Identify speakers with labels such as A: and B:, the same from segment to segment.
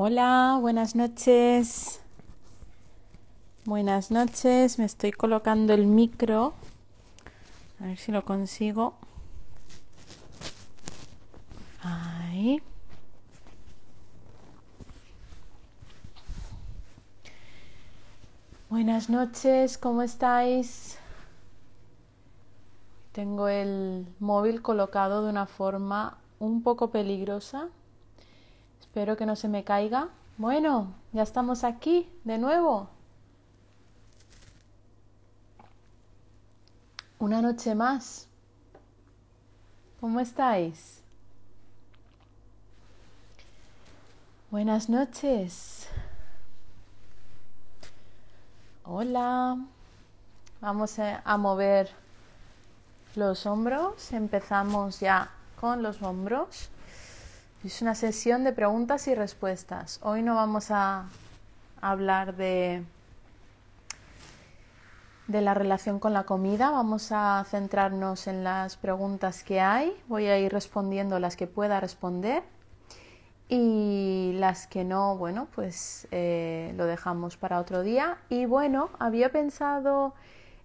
A: Hola, buenas noches. Buenas noches, me estoy colocando el micro. A ver si lo consigo. Ahí. Buenas noches, ¿cómo estáis? Tengo el móvil colocado de una forma un poco peligrosa. Espero que no se me caiga. Bueno, ya estamos aquí de nuevo. Una noche más. ¿Cómo estáis? Buenas noches. Hola. Vamos a, mover los hombros. Empezamos ya con los hombros. Es una sesión de preguntas y respuestas. Hoy no vamos a hablar de, de la relación con la comida. Vamos a centrarnos en las preguntas que hay. Voy a ir respondiendo las que pueda responder y las que no, bueno, pues eh, lo dejamos para otro día. Y bueno, había pensado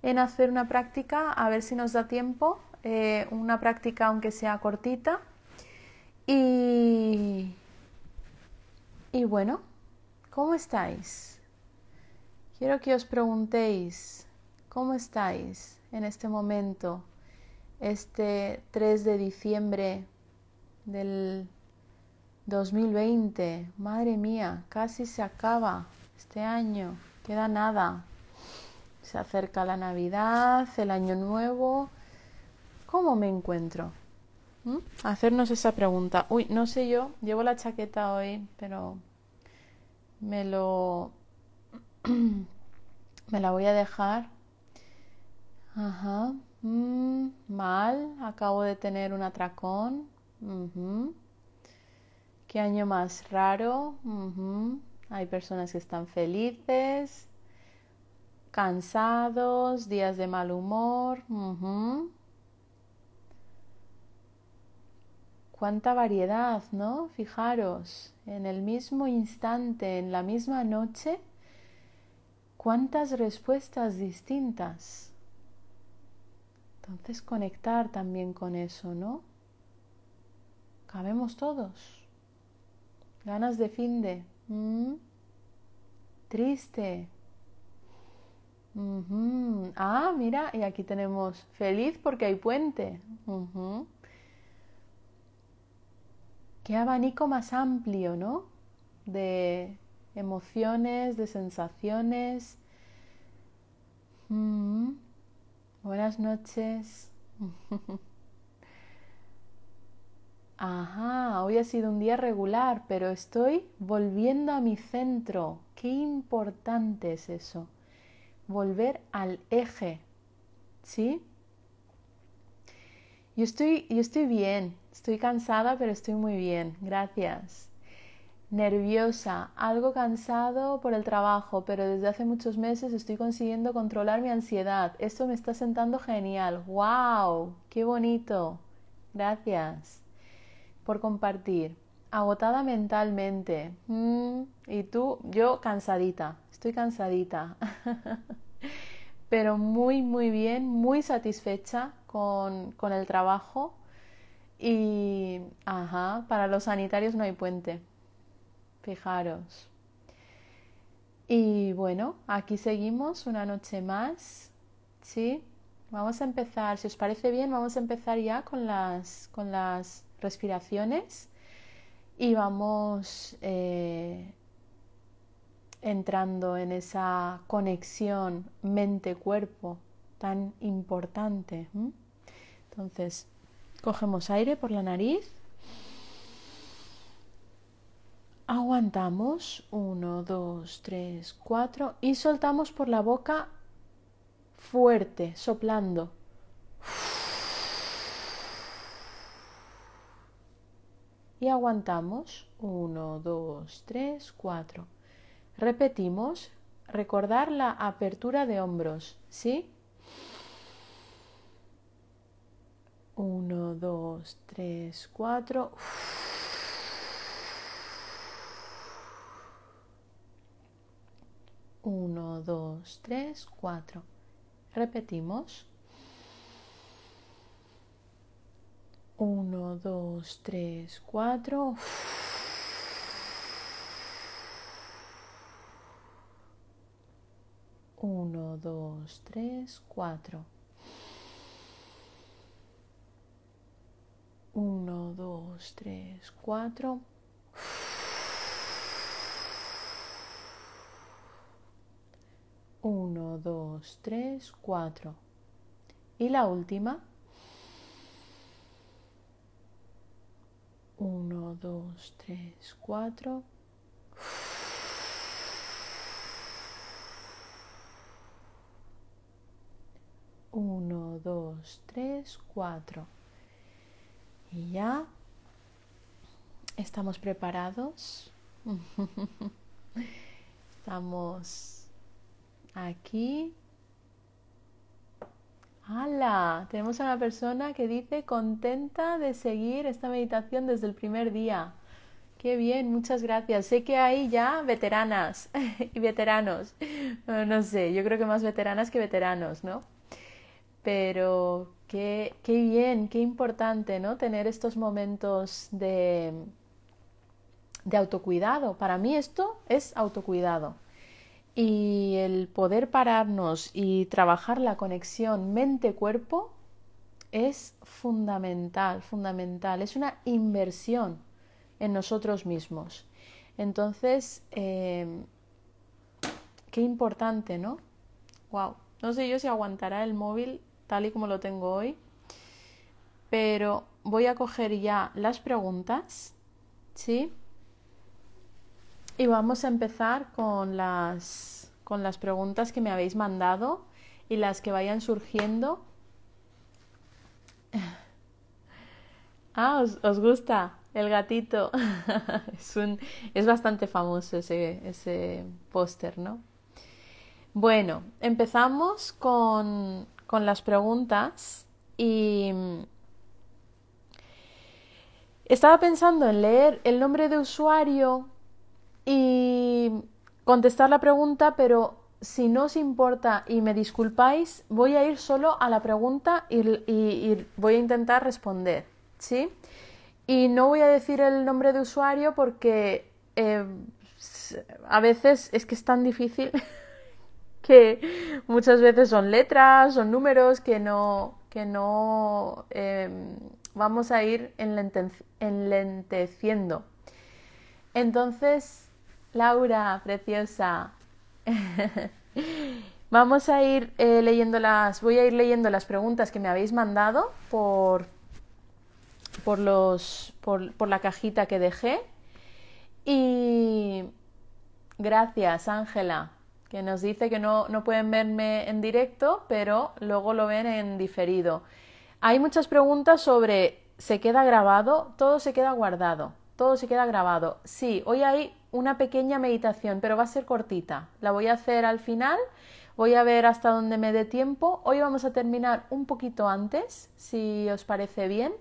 A: en hacer una práctica, a ver si nos da tiempo, eh, una práctica aunque sea cortita. Y, y bueno, ¿cómo estáis? Quiero que os preguntéis, ¿cómo estáis en este momento, este 3 de diciembre del 2020, madre mía, casi se acaba este año, queda nada. Se acerca la Navidad, el Año Nuevo. ¿Cómo me encuentro? ¿Mm? Hacernos esa pregunta. Uy, no sé yo, llevo la chaqueta hoy, pero me lo... me la voy a dejar. Ajá. Mm, mal, acabo de tener un atracón. Qué año más raro. Hay personas que están felices, cansados, días de mal humor. Cuánta variedad, ¿no? Fijaros, en el mismo instante, en la misma noche, cuántas respuestas distintas. Entonces conectar también con eso, ¿no? Cabemos todos. Ganas de fin de. Triste. Ah, mira, y aquí tenemos feliz porque hay puente. Qué abanico más amplio, ¿no? De emociones, de sensaciones. Mm. Buenas noches. Ajá, hoy ha sido un día regular, pero estoy volviendo a mi centro. Qué importante es eso. Volver al eje. ¿Sí? Yo estoy, yo estoy bien, estoy cansada, pero estoy muy bien. Gracias. Nerviosa, algo cansado por el trabajo, pero desde hace muchos meses estoy consiguiendo controlar mi ansiedad. Esto me está sentando genial. ¡Wow! ¡Qué bonito! Gracias por compartir. Agotada mentalmente. Mm, y tú, yo cansadita, estoy cansadita. Pero muy, muy bien, muy satisfecha con, el trabajo. Y, para los sanitarios no hay puente. Fijaros. Y bueno, aquí seguimos una noche más. ¿Sí? Vamos a empezar, si os parece bien, vamos a empezar ya con las, con las respiraciones y vamos eh, entrando en esa conexión mente-cuerpo tan importante. Entonces, cogemos aire por la nariz. Aguantamos 1, 2, 3, 4 y soltamos por la boca fuerte, soplando. y aguantamos 1, 2, 3, 4. Repetimos, recordar la apertura de hombros, ¿sí? 1, 2, 3, 4. 1, 2, 3, 4. Repetimos. 1, 2, 3, 4. Uno, dos, tres, cuatro. Uno, dos, tres, cuatro. Uno, dos, tres, cuatro. Y la última. Uno, dos, tres, cuatro. Uno, dos, tres, cuatro. Y ya estamos preparados. estamos aquí. ¡Hala! Tenemos a una persona que dice contenta de seguir esta meditación desde el primer día. Qué bien, muchas gracias. Sé que hay ya veteranas y veteranos. No, sé, yo creo que más veteranas que veteranos, ¿no? Pero qué, bien, qué importante, ¿no? Tener estos momentos de, de autocuidado. Para mí esto es autocuidado. Y el poder pararnos y trabajar la conexión mente-cuerpo es fundamental, fundamental. Es una inversión en nosotros mismos. Entonces, em, qué importante, ¿no? Wow. No sé yo si aguantará el móvil tal y como lo tengo hoy, pero voy a coger ya las preguntas, ¿sí? Y vamos a empezar con las, con las preguntas que me habéis mandado y las que vayan surgiendo. Ah, ¿os, gusta el gatito? es, un, es bastante famoso ese, ese póster, ¿no? Bueno, empezamos con, con las preguntas y estaba pensando en leer el nombre de usuario y contestar la pregunta, pero si no os importa y me disculpáis, voy a ir solo a la pregunta y, voy a intentar responder, ¿sí? Y no voy a decir el nombre de usuario porque eh, a veces es que es tan difícil que muchas veces son letras, son números que no, que no em, vamos a ir enlenteciendo. Entonces, Laura, preciosa. Vamos a ir eh, leyendo las, voy a ir leyendo las preguntas que me habéis mandado por, por, los, por, por la cajita que dejé. Y gracias, Ángela, que nos dice que no, no pueden verme en directo, pero luego lo ven en diferido. Hay muchas preguntas sobre ¿se queda grabado? Todo se queda guardado, todo se queda grabado. Sí, hoy hay una pequeña meditación, pero va a ser cortita. La voy a hacer al final. Voy a ver hasta dónde me dé tiempo. Hoy vamos a terminar un poquito antes, si os parece bien.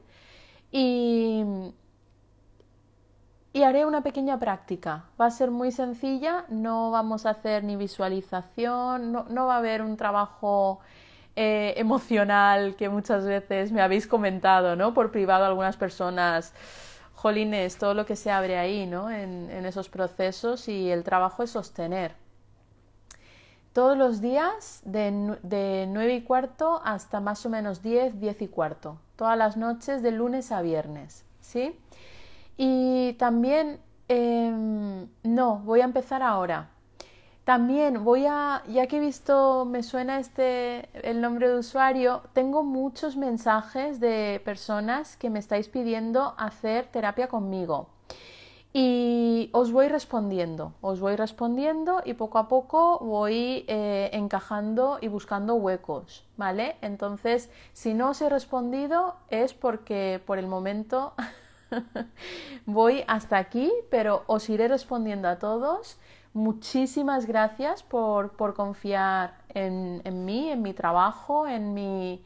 A: Y, y haré una pequeña práctica. Va a ser muy sencilla, no vamos a hacer ni visualización, no, va a haber un trabajo eh, emocional que muchas veces me habéis comentado, ¿no? Por privado algunas personas jolines, todo lo que se abre ahí, ¿no? En, esos procesos y el trabajo es sostener. Todos los días de, de 9 y cuarto hasta más o menos 10, 10 y cuarto. Todas las noches de lunes a viernes, ¿sí? Y también, em, no, voy a empezar ahora. También voy a, ya que he visto, me suena este el nombre de usuario, tengo muchos mensajes de personas que me estáis pidiendo hacer terapia conmigo. Y os voy respondiendo, os voy respondiendo y poco a poco voy eh, encajando y buscando huecos, ¿vale? Entonces, si no os he respondido es porque por el momento voy hasta aquí, pero os iré respondiendo a todos Muchísimas gracias por, confiar en, mí, en mi trabajo, en mi,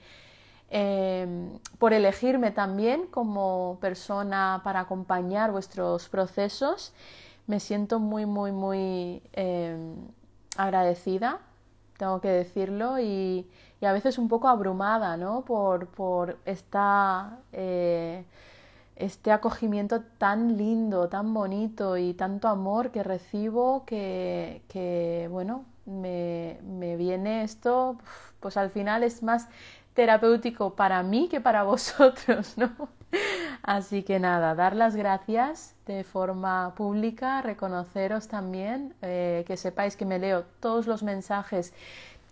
A: em, por elegirme también como persona para acompañar vuestros procesos. Me siento muy, muy, muy em, agradecida, tengo que decirlo, y, a veces un poco abrumada, ¿no? Por, por esta, eh, este acogimiento tan lindo, tan bonito y tanto amor que recibo que, que bueno, me, me, viene esto, pues al final es más terapéutico para mí que para vosotros, ¿no? Así que nada, dar las gracias de forma pública, reconoceros también, eh, que sepáis que me leo todos los mensajes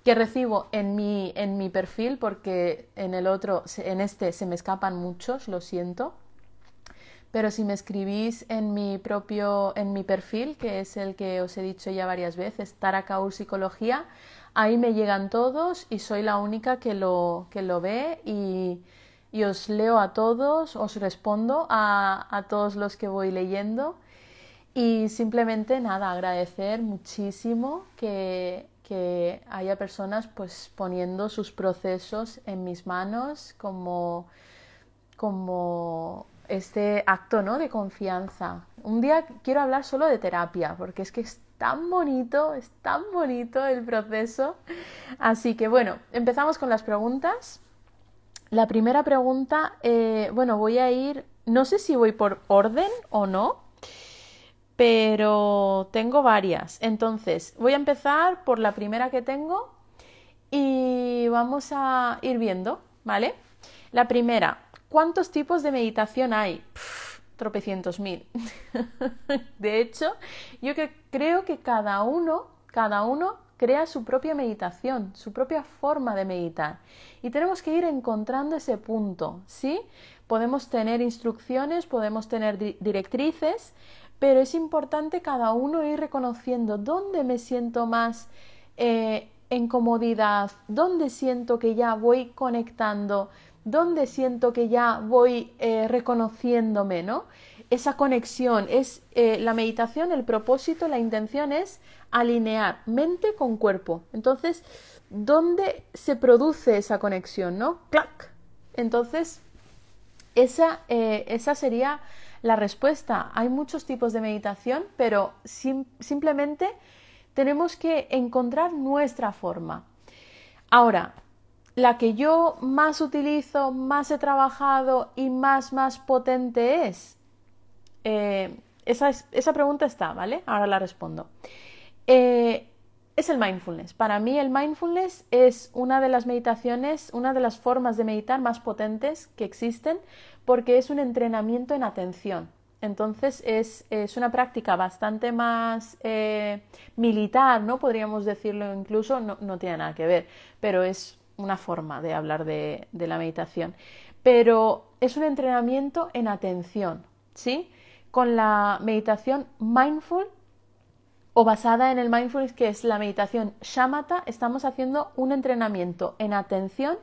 A: que recibo en mi, en mi perfil, porque en el otro, en este se me escapan muchos, lo siento. Pero si me escribís en mi propio, en mi perfil, que es el que os he dicho ya varias veces, Tarakaur Psicología, ahí me llegan todos y soy la única que lo, que lo ve y, y os leo a todos, os respondo a, a todos los que voy leyendo. Y simplemente nada, agradecer muchísimo que, que haya personas pues poniendo sus procesos en mis manos como, como este acto ¿no? de confianza. Un día quiero hablar solo de terapia, porque es que es tan bonito, es tan bonito el proceso. Así que bueno, empezamos con las preguntas. La primera pregunta, eh, bueno, voy a ir, no sé si voy por orden o no, pero tengo varias. Entonces, voy a empezar por la primera que tengo y vamos a ir viendo, ¿vale? La primera, ¿cuántos tipos de meditación hay? tropecientos mil. de hecho, yo creo que cada uno, cada uno crea su propia meditación, su propia forma de meditar. Y tenemos que ir encontrando ese punto, ¿sí? Podemos tener instrucciones, podemos tener directrices, pero es importante cada uno ir reconociendo dónde me siento más eh, en comodidad, dónde siento que ya voy conectando, dónde siento que ya voy eh, reconociéndome, ¿no? esa conexión, es eh, la meditación, el propósito, la intención es alinear mente con cuerpo. Entonces, ¿dónde se produce esa conexión? ¿No? ¡Clac! Entonces, esa, eh, esa sería la respuesta. Hay muchos tipos de meditación, pero simplemente tenemos que encontrar nuestra forma. Ahora, la que yo más utilizo, más he trabajado y más, más potente es eh, esa, esa, pregunta está, ¿vale? Ahora la respondo. Eh, es el mindfulness. Para mí el mindfulness es una de las meditaciones, una de las formas de meditar más potentes que existen porque es un entrenamiento en atención. Entonces es, es una práctica bastante más eh, militar, ¿no? Podríamos decirlo incluso, no, no, tiene nada que ver, pero es una forma de hablar de, la meditación. Pero es un entrenamiento en atención, ¿sí? con la meditación mindful o basada en el mindfulness, que es la meditación shamatha, estamos haciendo un entrenamiento en atención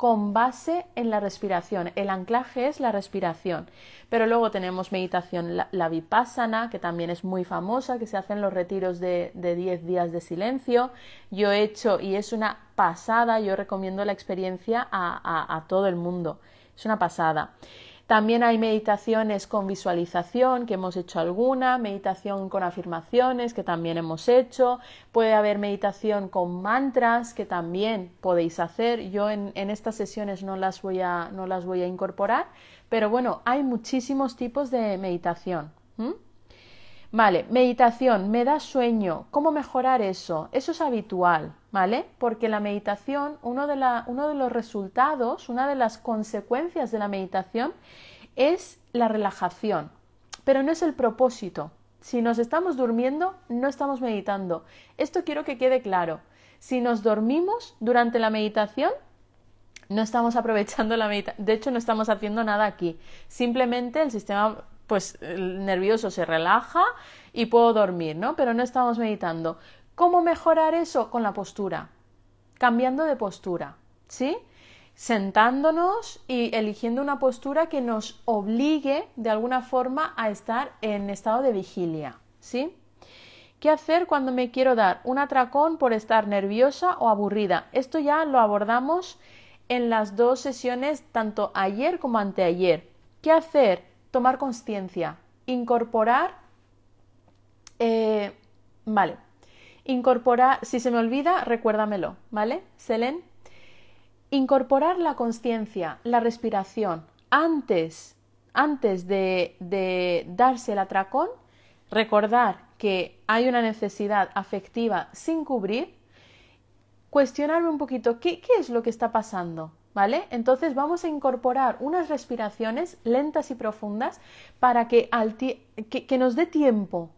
A: con base en la respiración. El anclaje es la respiración. Pero luego tenemos meditación, la, vipassana, que también es muy famosa, que se hacen los retiros de, 10 días de silencio. Yo he hecho, y es una pasada, yo recomiendo la experiencia a todo el mundo. Es una pasada. También hay meditaciones con visualización, que hemos hecho alguna, meditación con afirmaciones, que también hemos hecho. Puede haber meditación con mantras, que también podéis hacer. Yo en, estas sesiones no las, voy a, no las voy a incorporar, pero bueno, hay muchísimos tipos de meditación. Vale, meditación, me da sueño. ¿Cómo mejorar eso? Eso es habitual, ¿vale? Porque la meditación, uno de, la, uno de los resultados, una de las consecuencias de la meditación es la relajación, pero no es el propósito. Si nos estamos durmiendo, no estamos meditando. Esto quiero que quede claro. Si nos dormimos durante la meditación, no estamos aprovechando la meditación. De hecho, no estamos haciendo nada aquí. Simplemente el sistema pues el nervioso se relaja y puedo dormir, ¿no? Pero no estamos meditando. ¿Cómo mejorar eso? Con la postura, cambiando de postura, ¿sí? Sentándonos y eligiendo una postura que nos obligue de alguna forma a estar en estado de vigilia, ¿sí? ¿Qué hacer cuando me quiero dar un atracón por estar nerviosa o aburrida? Esto ya lo abordamos en las dos sesiones, tanto ayer como anteayer. ¿Qué hacer? Tomar conciencia, incorporar, eh, vale, Incorporar, si se me olvida, recuérdamelo, ¿vale? Selen. Incorporar la conciencia, la respiración, antes, antes de, de darse el atracón, recordar que hay una necesidad afectiva sin cubrir, cuestionarme un poquito qué, qué es lo que está pasando, ¿Vale? Entonces vamos a incorporar unas respiraciones lentas y profundas para que, que, nos dé tiempo.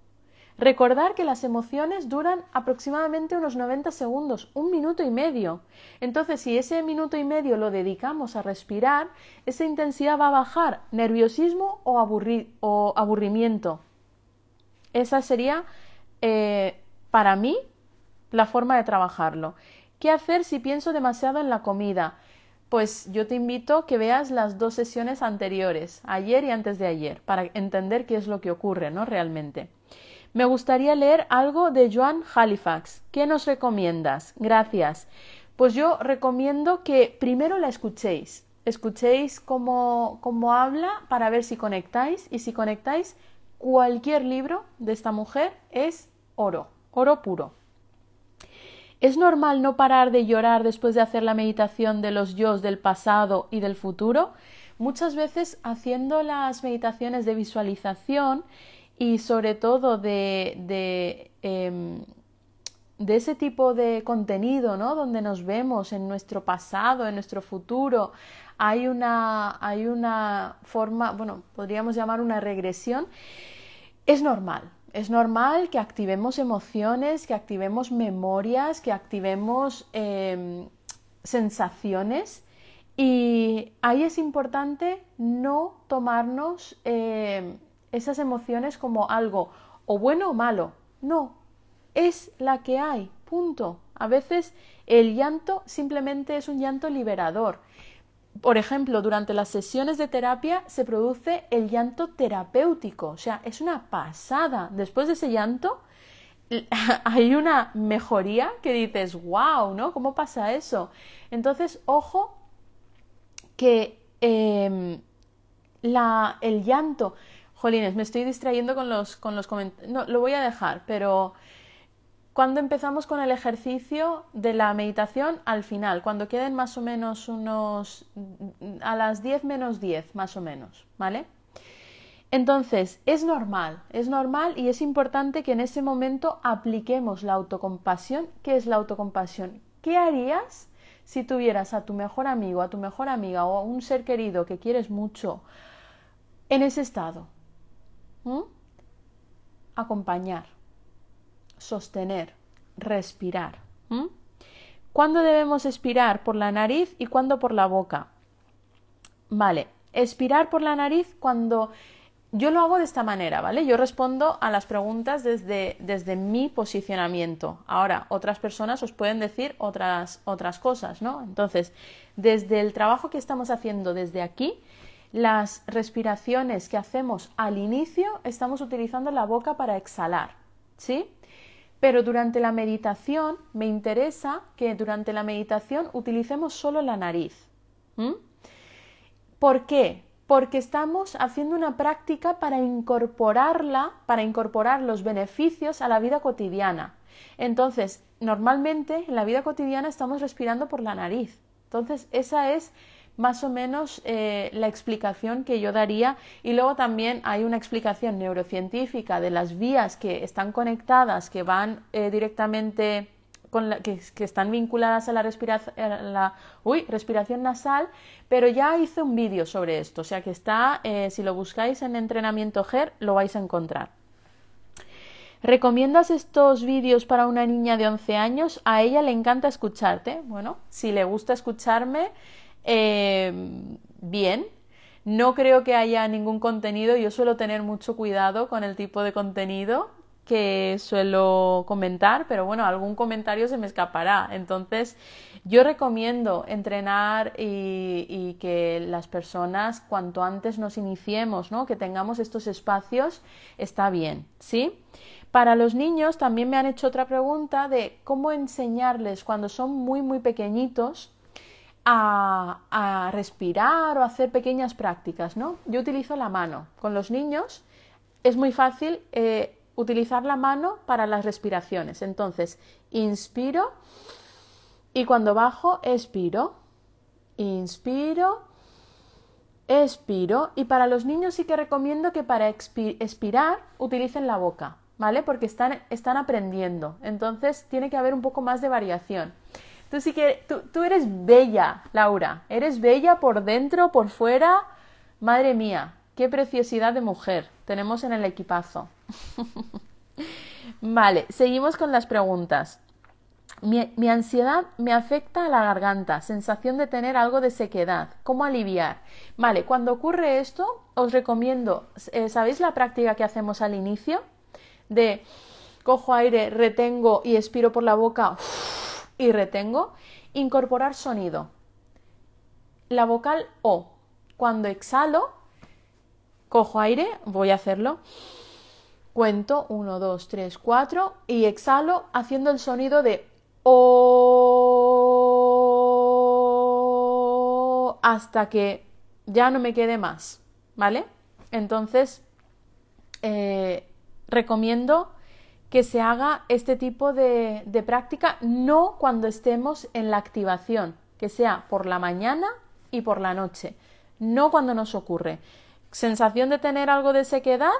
A: Recordar que las emociones duran aproximadamente unos 90 segundos, un minuto y medio. Entonces, si ese minuto y medio lo dedicamos a respirar, esa intensidad va a bajar nerviosismo o, o aburrimiento. Esa sería, eh, para mí, la forma de trabajarlo. ¿Qué hacer si pienso demasiado en la comida? Pues yo te invito que veas las dos sesiones anteriores, ayer y antes de ayer, para entender qué es lo que ocurre, ¿no? Realmente. Me gustaría leer algo de Joan Halifax. ¿Qué nos recomiendas? Gracias. Pues yo recomiendo que primero la escuchéis. Escuchéis cómo, cómo habla para ver si conectáis y si conectáis, cualquier libro de esta mujer es oro, oro puro. ¿Es normal no parar de llorar después de hacer la meditación de los yo del pasado y del futuro? Muchas veces haciendo las meditaciones de visualización y sobre todo de, de, em, de ese tipo de contenido, ¿no? Donde nos vemos en nuestro pasado, en nuestro futuro, hay una, hay una forma, bueno, podríamos llamar una regresión, es normal, es normal que activemos emociones, que activemos memorias, que activemos em, sensaciones y ahí es importante no tomarnos em, esas emociones como algo o bueno o malo. No, es la que hay, punto. A veces el llanto simplemente es un llanto liberador por ejemplo, durante las sesiones de terapia se produce el llanto terapéutico, o sea, es una pasada. Después de ese llanto hay una mejoría que dices, wow, ¿no? ¿Cómo pasa eso? Entonces, ojo que em, el llanto, jolines, me estoy distrayendo con los, con los comentarios, no, lo voy a dejar, pero cuando empezamos con el ejercicio de la meditación al final, cuando queden más o menos unos a las 10 menos 10 más o menos, ¿vale? Entonces, es normal, es normal y es importante que en ese momento apliquemos la autocompasión. ¿Qué es la autocompasión? ¿Qué harías si tuvieras a tu mejor amigo, a tu mejor amiga o a un ser querido que quieres mucho en ese estado? ¿Mm? Acompañar sostener, respirar. ¿Cuándo debemos expirar? Por la nariz y cuándo por la boca. Vale, expirar por la nariz cuando yo lo hago de esta manera, ¿vale? Yo respondo a las preguntas desde, desde mi posicionamiento. Ahora, otras personas os pueden decir otras, otras cosas, ¿no? Entonces, desde el trabajo que estamos haciendo desde aquí, las respiraciones que hacemos al inicio, estamos utilizando la boca para exhalar, ¿sí? Pero durante la meditación me interesa que durante la meditación utilicemos solo la nariz. ¿Por qué? Porque estamos haciendo una práctica para incorporarla, para incorporar los beneficios a la vida cotidiana. Entonces, normalmente en la vida cotidiana estamos respirando por la nariz. Entonces, esa es más o menos eh, la explicación que yo daría y luego también hay una explicación neurocientífica de las vías que están conectadas, que van eh, directamente con la, que, están vinculadas a la, respiración nasal, pero ya hice un vídeo sobre esto, o sea que está, eh, si lo buscáis en entrenamiento GER, lo vais a encontrar. ¿Recomiendas estos vídeos para una niña de 11 años? A ella le encanta escucharte. Bueno, si le gusta escucharme, Em, bien. No creo que haya ningún contenido. Yo suelo tener mucho cuidado con el tipo de contenido que suelo comentar, pero bueno, algún comentario se me escapará. Entonces, yo recomiendo entrenar y, y, que las personas cuanto antes nos iniciemos, ¿no? Que tengamos estos espacios, está bien, ¿sí? Para los niños también me han hecho otra pregunta de cómo enseñarles cuando son muy, muy pequeñitos a, respirar o hacer pequeñas prácticas, ¿no? Yo utilizo la mano. Con los niños es muy fácil eh, utilizar la mano para las respiraciones. Entonces, inspiro y cuando bajo, expiro. Inspiro, expiro. Y para los niños sí que recomiendo que para expirar utilicen la boca, ¿vale? Porque están, están aprendiendo. Entonces, tiene que haber un poco más de variación. Tú sí que, tú, tú eres bella, Laura. Eres bella por dentro, por fuera. Madre mía, qué preciosidad de mujer tenemos en el equipazo. vale, seguimos con las preguntas. Mi, ansiedad me afecta a la garganta, sensación de tener algo de sequedad. ¿Cómo aliviar? Vale, cuando ocurre esto, os recomiendo, eh, ¿sabéis la práctica que hacemos al inicio? De cojo aire, retengo y expiro por la boca y retengo. Incorporar sonido. La vocal O. Cuando exhalo, cojo aire, voy a hacerlo Cuento 1, 2, 3, 4 y exhalo haciendo el sonido de O hasta que ya no me quede más, ¿vale? Entonces, eh, recomiendo que se haga este tipo de, de práctica no cuando estemos en la activación, que sea por la mañana y por la noche, no cuando nos ocurre. Sensación de tener algo de sequedad,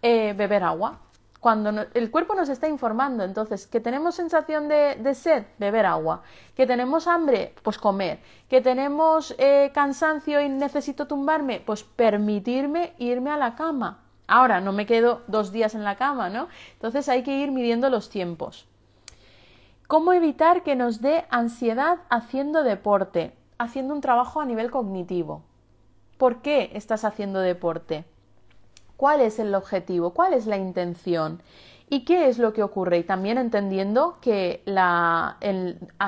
A: eh, beber agua. Cuando el cuerpo nos está informando, entonces, que tenemos sensación de, sed, beber agua. Que tenemos hambre, pues comer. Que tenemos eh, cansancio y necesito tumbarme, pues permitirme irme a la cama. Ahora, no me quedo dos días en la cama, ¿no? Entonces hay que ir midiendo los tiempos. ¿Cómo evitar que nos dé ansiedad haciendo deporte, haciendo un trabajo a nivel cognitivo? ¿Por qué estás haciendo deporte? cuál es el objetivo, cuál es la intención y qué es lo que ocurre. Y también entendiendo que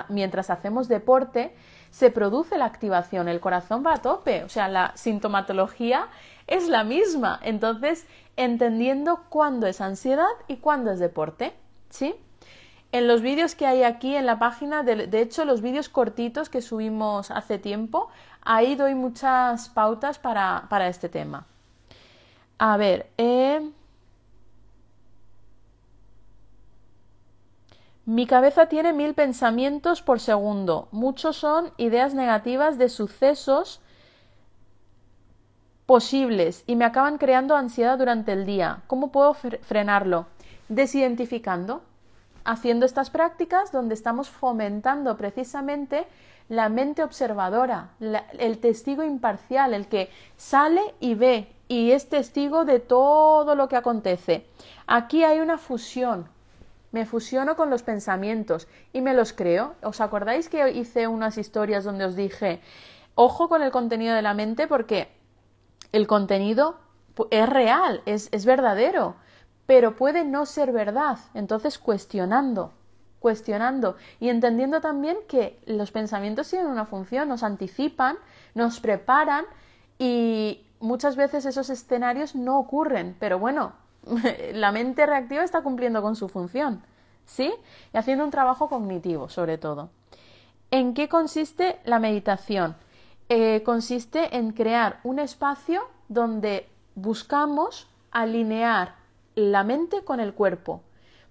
A: mientras hacemos deporte se produce la activación, el corazón va a tope, o sea, la sintomatología es la misma. Entonces, entendiendo cuándo es ansiedad y cuándo es deporte, ¿sí? En los vídeos que hay aquí en la página, de, hecho los vídeos cortitos que subimos hace tiempo, ahí doy muchas pautas para este tema. A ver, eh... Mi cabeza tiene mil pensamientos por segundo. Muchos son ideas negativas de sucesos posibles y me acaban creando ansiedad durante el día. ¿Cómo puedo frenarlo? Desidentificando, haciendo estas prácticas donde estamos fomentando precisamente la mente observadora, el testigo imparcial, el que sale y ve y es testigo de todo lo que acontece. Aquí hay una fusión. Me fusiono con los pensamientos y me los creo. ¿Os acordáis que hice unas historias donde os dije, ojo con el contenido de la mente porque el contenido es real, es, es verdadero, pero puede no ser verdad. Entonces, cuestionando, cuestionando y entendiendo también que los pensamientos tienen una función, nos anticipan, nos preparan y, muchas veces esos escenarios no ocurren, pero bueno, la mente reactiva está cumpliendo con su función, ¿sí? Y haciendo un trabajo cognitivo, sobre todo. ¿En qué consiste la meditación? Eh, consiste en crear un espacio donde buscamos alinear la mente con el cuerpo,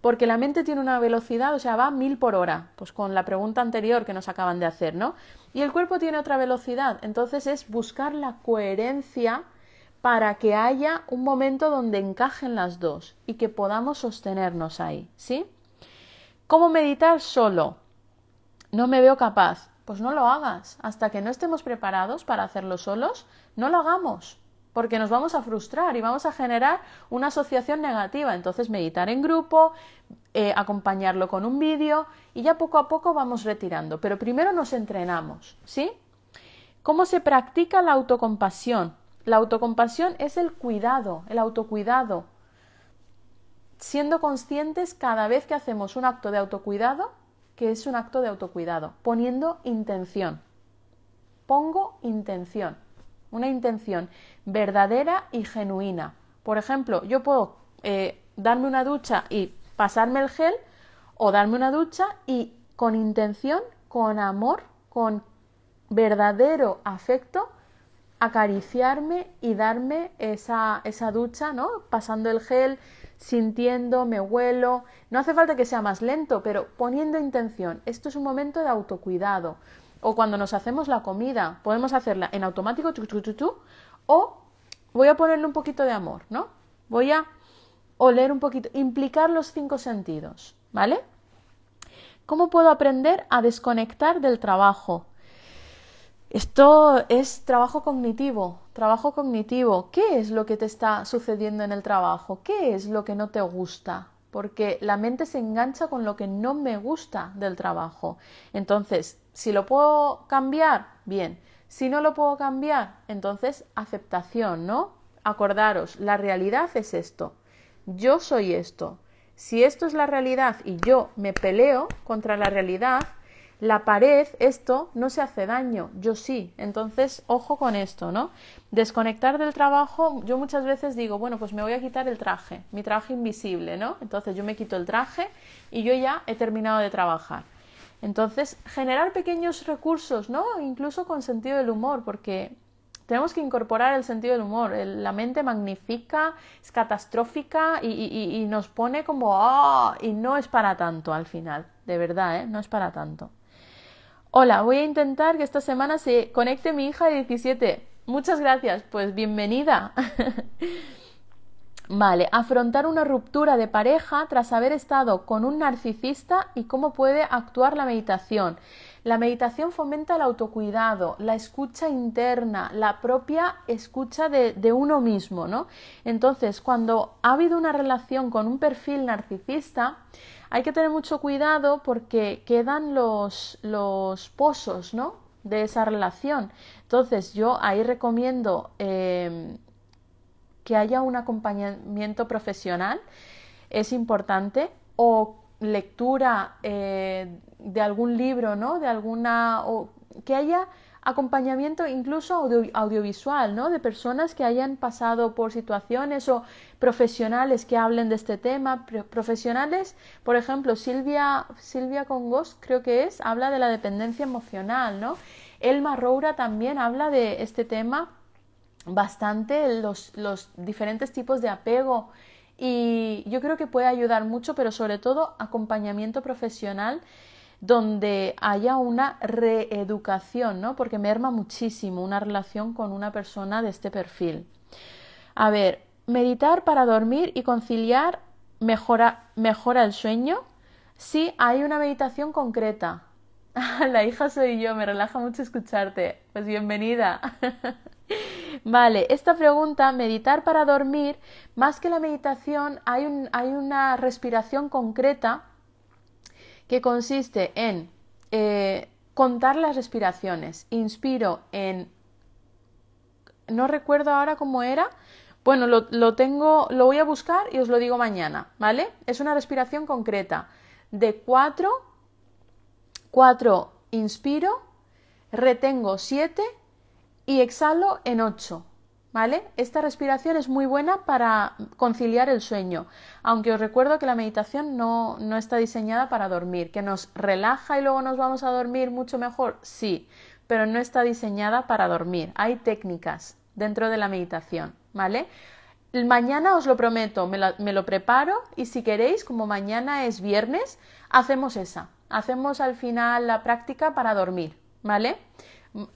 A: porque la mente tiene una velocidad, o sea, va mil por hora, pues con la pregunta anterior que nos acaban de hacer, ¿no? Y el cuerpo tiene otra velocidad, entonces es buscar la coherencia para que haya un momento donde encajen las dos y que podamos sostenernos ahí, ¿sí? ¿Cómo meditar solo? No me veo capaz. Pues no lo hagas. Hasta que no estemos preparados para hacerlo solos, no lo hagamos porque nos vamos a frustrar y vamos a generar una asociación negativa. Entonces, meditar en grupo, eh, acompañarlo con un vídeo y ya poco a poco vamos retirando. Pero primero nos entrenamos, ¿sí? ¿Cómo se practica la autocompasión? La autocompasión es el cuidado, el autocuidado. Siendo conscientes cada vez que hacemos un acto de autocuidado, que es un acto de autocuidado, poniendo intención. Pongo intención una intención verdadera y genuina. Por ejemplo, yo puedo eh, darme una ducha y pasarme el gel o darme una ducha y con intención, con amor, con verdadero afecto, acariciarme y darme esa, esa ducha, ¿no? Pasando el gel sintiendo, me huelo. No hace falta que sea más lento, pero poniendo intención. Esto es un momento de autocuidado. O cuando nos hacemos la comida, podemos hacerla en automático, o voy a ponerle un poquito de amor, ¿no? Voy a oler un poquito, implicar los cinco sentidos, ¿vale? ¿Cómo puedo aprender a desconectar del trabajo? Esto es trabajo cognitivo, trabajo cognitivo. ¿Qué es lo que te está sucediendo en el trabajo? ¿Qué es lo que no te gusta? Porque la mente se engancha con lo que no me gusta del trabajo. Entonces, si lo puedo cambiar, bien. Si no lo puedo cambiar, entonces aceptación, ¿no? Acordaros, la realidad es esto. Yo soy esto. Si esto es la realidad y yo me peleo contra la realidad, la pared, esto, no se hace daño, yo sí. Entonces, ojo con esto, ¿no? Desconectar del trabajo, yo muchas veces digo, bueno, pues me voy a quitar el traje, mi traje invisible, ¿no? Entonces yo me quito el traje y yo ya he terminado de trabajar. Entonces, generar pequeños recursos, ¿no? Incluso con sentido del humor, porque tenemos que incorporar el sentido del humor. La mente magnifica, es catastrófica y, nos pone como, ¡ah! Y no es para tanto al final, de verdad, ¿eh? No es para tanto. Hola, voy a intentar que esta semana se conecte mi hija de 17. Muchas gracias, pues bienvenida. vale, afrontar una ruptura de pareja tras haber estado con un narcisista y cómo puede actuar la meditación. La meditación fomenta el autocuidado, la escucha interna, la propia escucha de, de, uno mismo, ¿no? Entonces, cuando ha habido una relación con un perfil narcisista, hay que tener mucho cuidado porque quedan los, los pozos, ¿no? De esa relación. Entonces, yo ahí recomiendo eh, que haya un acompañamiento profesional, es importante, o lectura eh, de algún libro, ¿no? De alguna. o que haya acompañamiento incluso audiovisual, ¿no? De personas que hayan pasado por situaciones o profesionales que hablen de este tema, profesionales, por ejemplo, Silvia, Silvia Congos, creo que es, habla de la dependencia emocional, ¿no? Elma Roura también habla de este tema bastante, los, los diferentes tipos de apego y yo creo que puede ayudar mucho, pero sobre todo acompañamiento profesional donde haya una reeducación, ¿no? Porque merma muchísimo una relación con una persona de este perfil. A ver, meditar para dormir y conciliar mejora, mejora el sueño. Sí, hay una meditación concreta. La hija soy yo, me relaja mucho escucharte. Pues bienvenida. Vale, esta pregunta, meditar para dormir, más que la meditación, hay, un, hay una respiración concreta que consiste en eh, contar las respiraciones. Inspiro en... No recuerdo ahora cómo era. Bueno, lo, lo tengo, lo voy a buscar y os lo digo mañana, ¿vale? Es una respiración concreta de 4, 4 inspiro, retengo 7 y exhalo en 8. ¿Vale? Esta respiración es muy buena para conciliar el sueño, aunque os recuerdo que la meditación no, no, está diseñada para dormir, que nos relaja y luego nos vamos a dormir mucho mejor, sí, pero no está diseñada para dormir. Hay técnicas dentro de la meditación, ¿vale? Mañana os lo prometo, me, me lo preparo y si queréis, como mañana es viernes, hacemos esa, hacemos al final la práctica para dormir, ¿vale?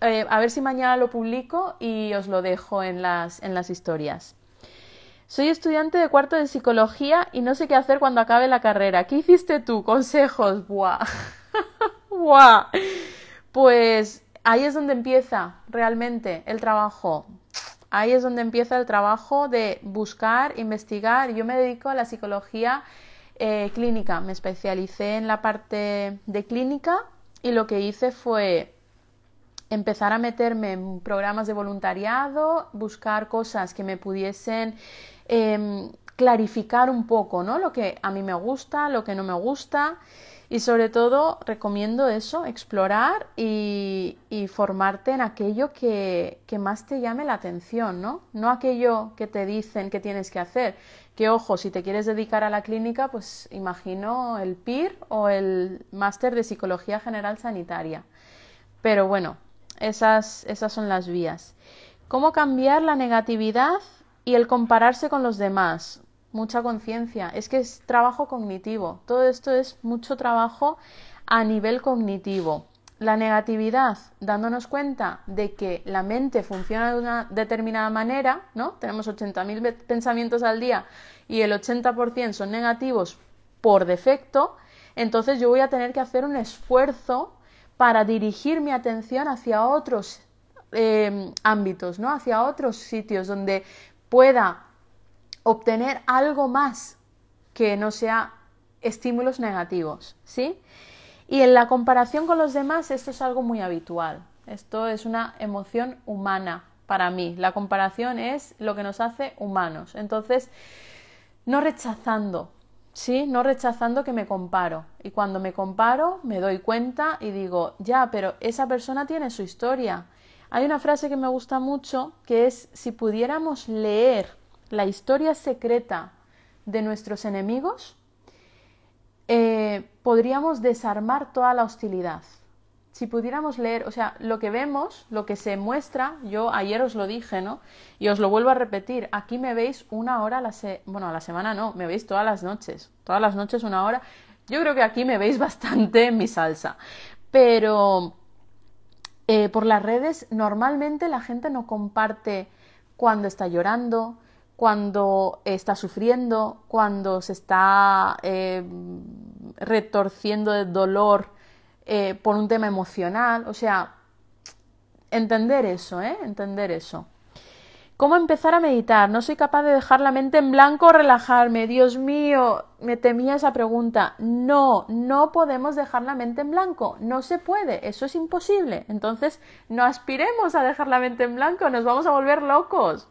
A: Eh, a ver si mañana lo publico y os lo dejo en las, en las historias. Soy estudiante de cuarto de psicología y no sé qué hacer cuando acabe la carrera. ¿Qué hiciste tú? Consejos. Buah. Buah. Pues ahí es donde empieza realmente el trabajo. Ahí es donde empieza el trabajo de buscar, investigar. Yo me dedico a la psicología eh, clínica. Me especialicé en la parte de clínica y lo que hice fue empezar a meterme en programas de voluntariado, buscar cosas que me pudiesen em, clarificar un poco, ¿no? Lo que a mí me gusta, lo que no me gusta. Y sobre todo recomiendo eso, explorar y, formarte en aquello que, que, más te llame la atención, ¿no? No aquello que te dicen que tienes que hacer. Que ojo, si te quieres dedicar a la clínica, pues imagino el PIR o el máster de Psicología General Sanitaria. Pero bueno, esas, esas son las vías. ¿Cómo cambiar la negatividad y el compararse con los demás? mucha conciencia. Es que es trabajo cognitivo. Todo esto es mucho trabajo a nivel cognitivo. La negatividad, dándonos cuenta de que la mente funciona de una determinada manera, ¿no? Tenemos 80.000 pensamientos al día y el 80% son negativos por defecto, entonces yo voy a tener que hacer un esfuerzo para dirigir mi atención hacia otros eh, ámbitos, ¿no? Hacia otros sitios donde pueda obtener algo más que no sea estímulos negativos, ¿sí? Y en la comparación con los demás esto es algo muy habitual. Esto es una emoción humana para mí. La comparación es lo que nos hace humanos. Entonces, no rechazando, ¿sí? No rechazando que me comparo. Y cuando me comparo, me doy cuenta y digo, ya, pero esa persona tiene su historia. Hay una frase que me gusta mucho que es, si pudiéramos leer la historia secreta de nuestros enemigos, eh, podríamos desarmar toda la hostilidad. Si pudiéramos leer, o sea, lo que vemos, lo que se muestra, yo ayer os lo dije, ¿no? Y os lo vuelvo a repetir, aquí me veis una hora a la bueno, a la semana no, me veis todas las noches, todas las noches una hora. Yo creo que aquí me veis bastante en mi salsa, pero eh, por las redes normalmente la gente no comparte cuando está llorando, cuando está sufriendo, cuando se está eh, retorciendo de dolor eh, por un tema emocional. O sea, entender eso, ¿eh? Entender eso. ¿Cómo empezar a meditar? No soy capaz de dejar la mente en blanco o relajarme. Dios mío, me temía esa pregunta. No, no podemos dejar la mente en blanco. No se puede. Eso es imposible. Entonces, no aspiremos a dejar la mente en blanco. Nos vamos a volver locos.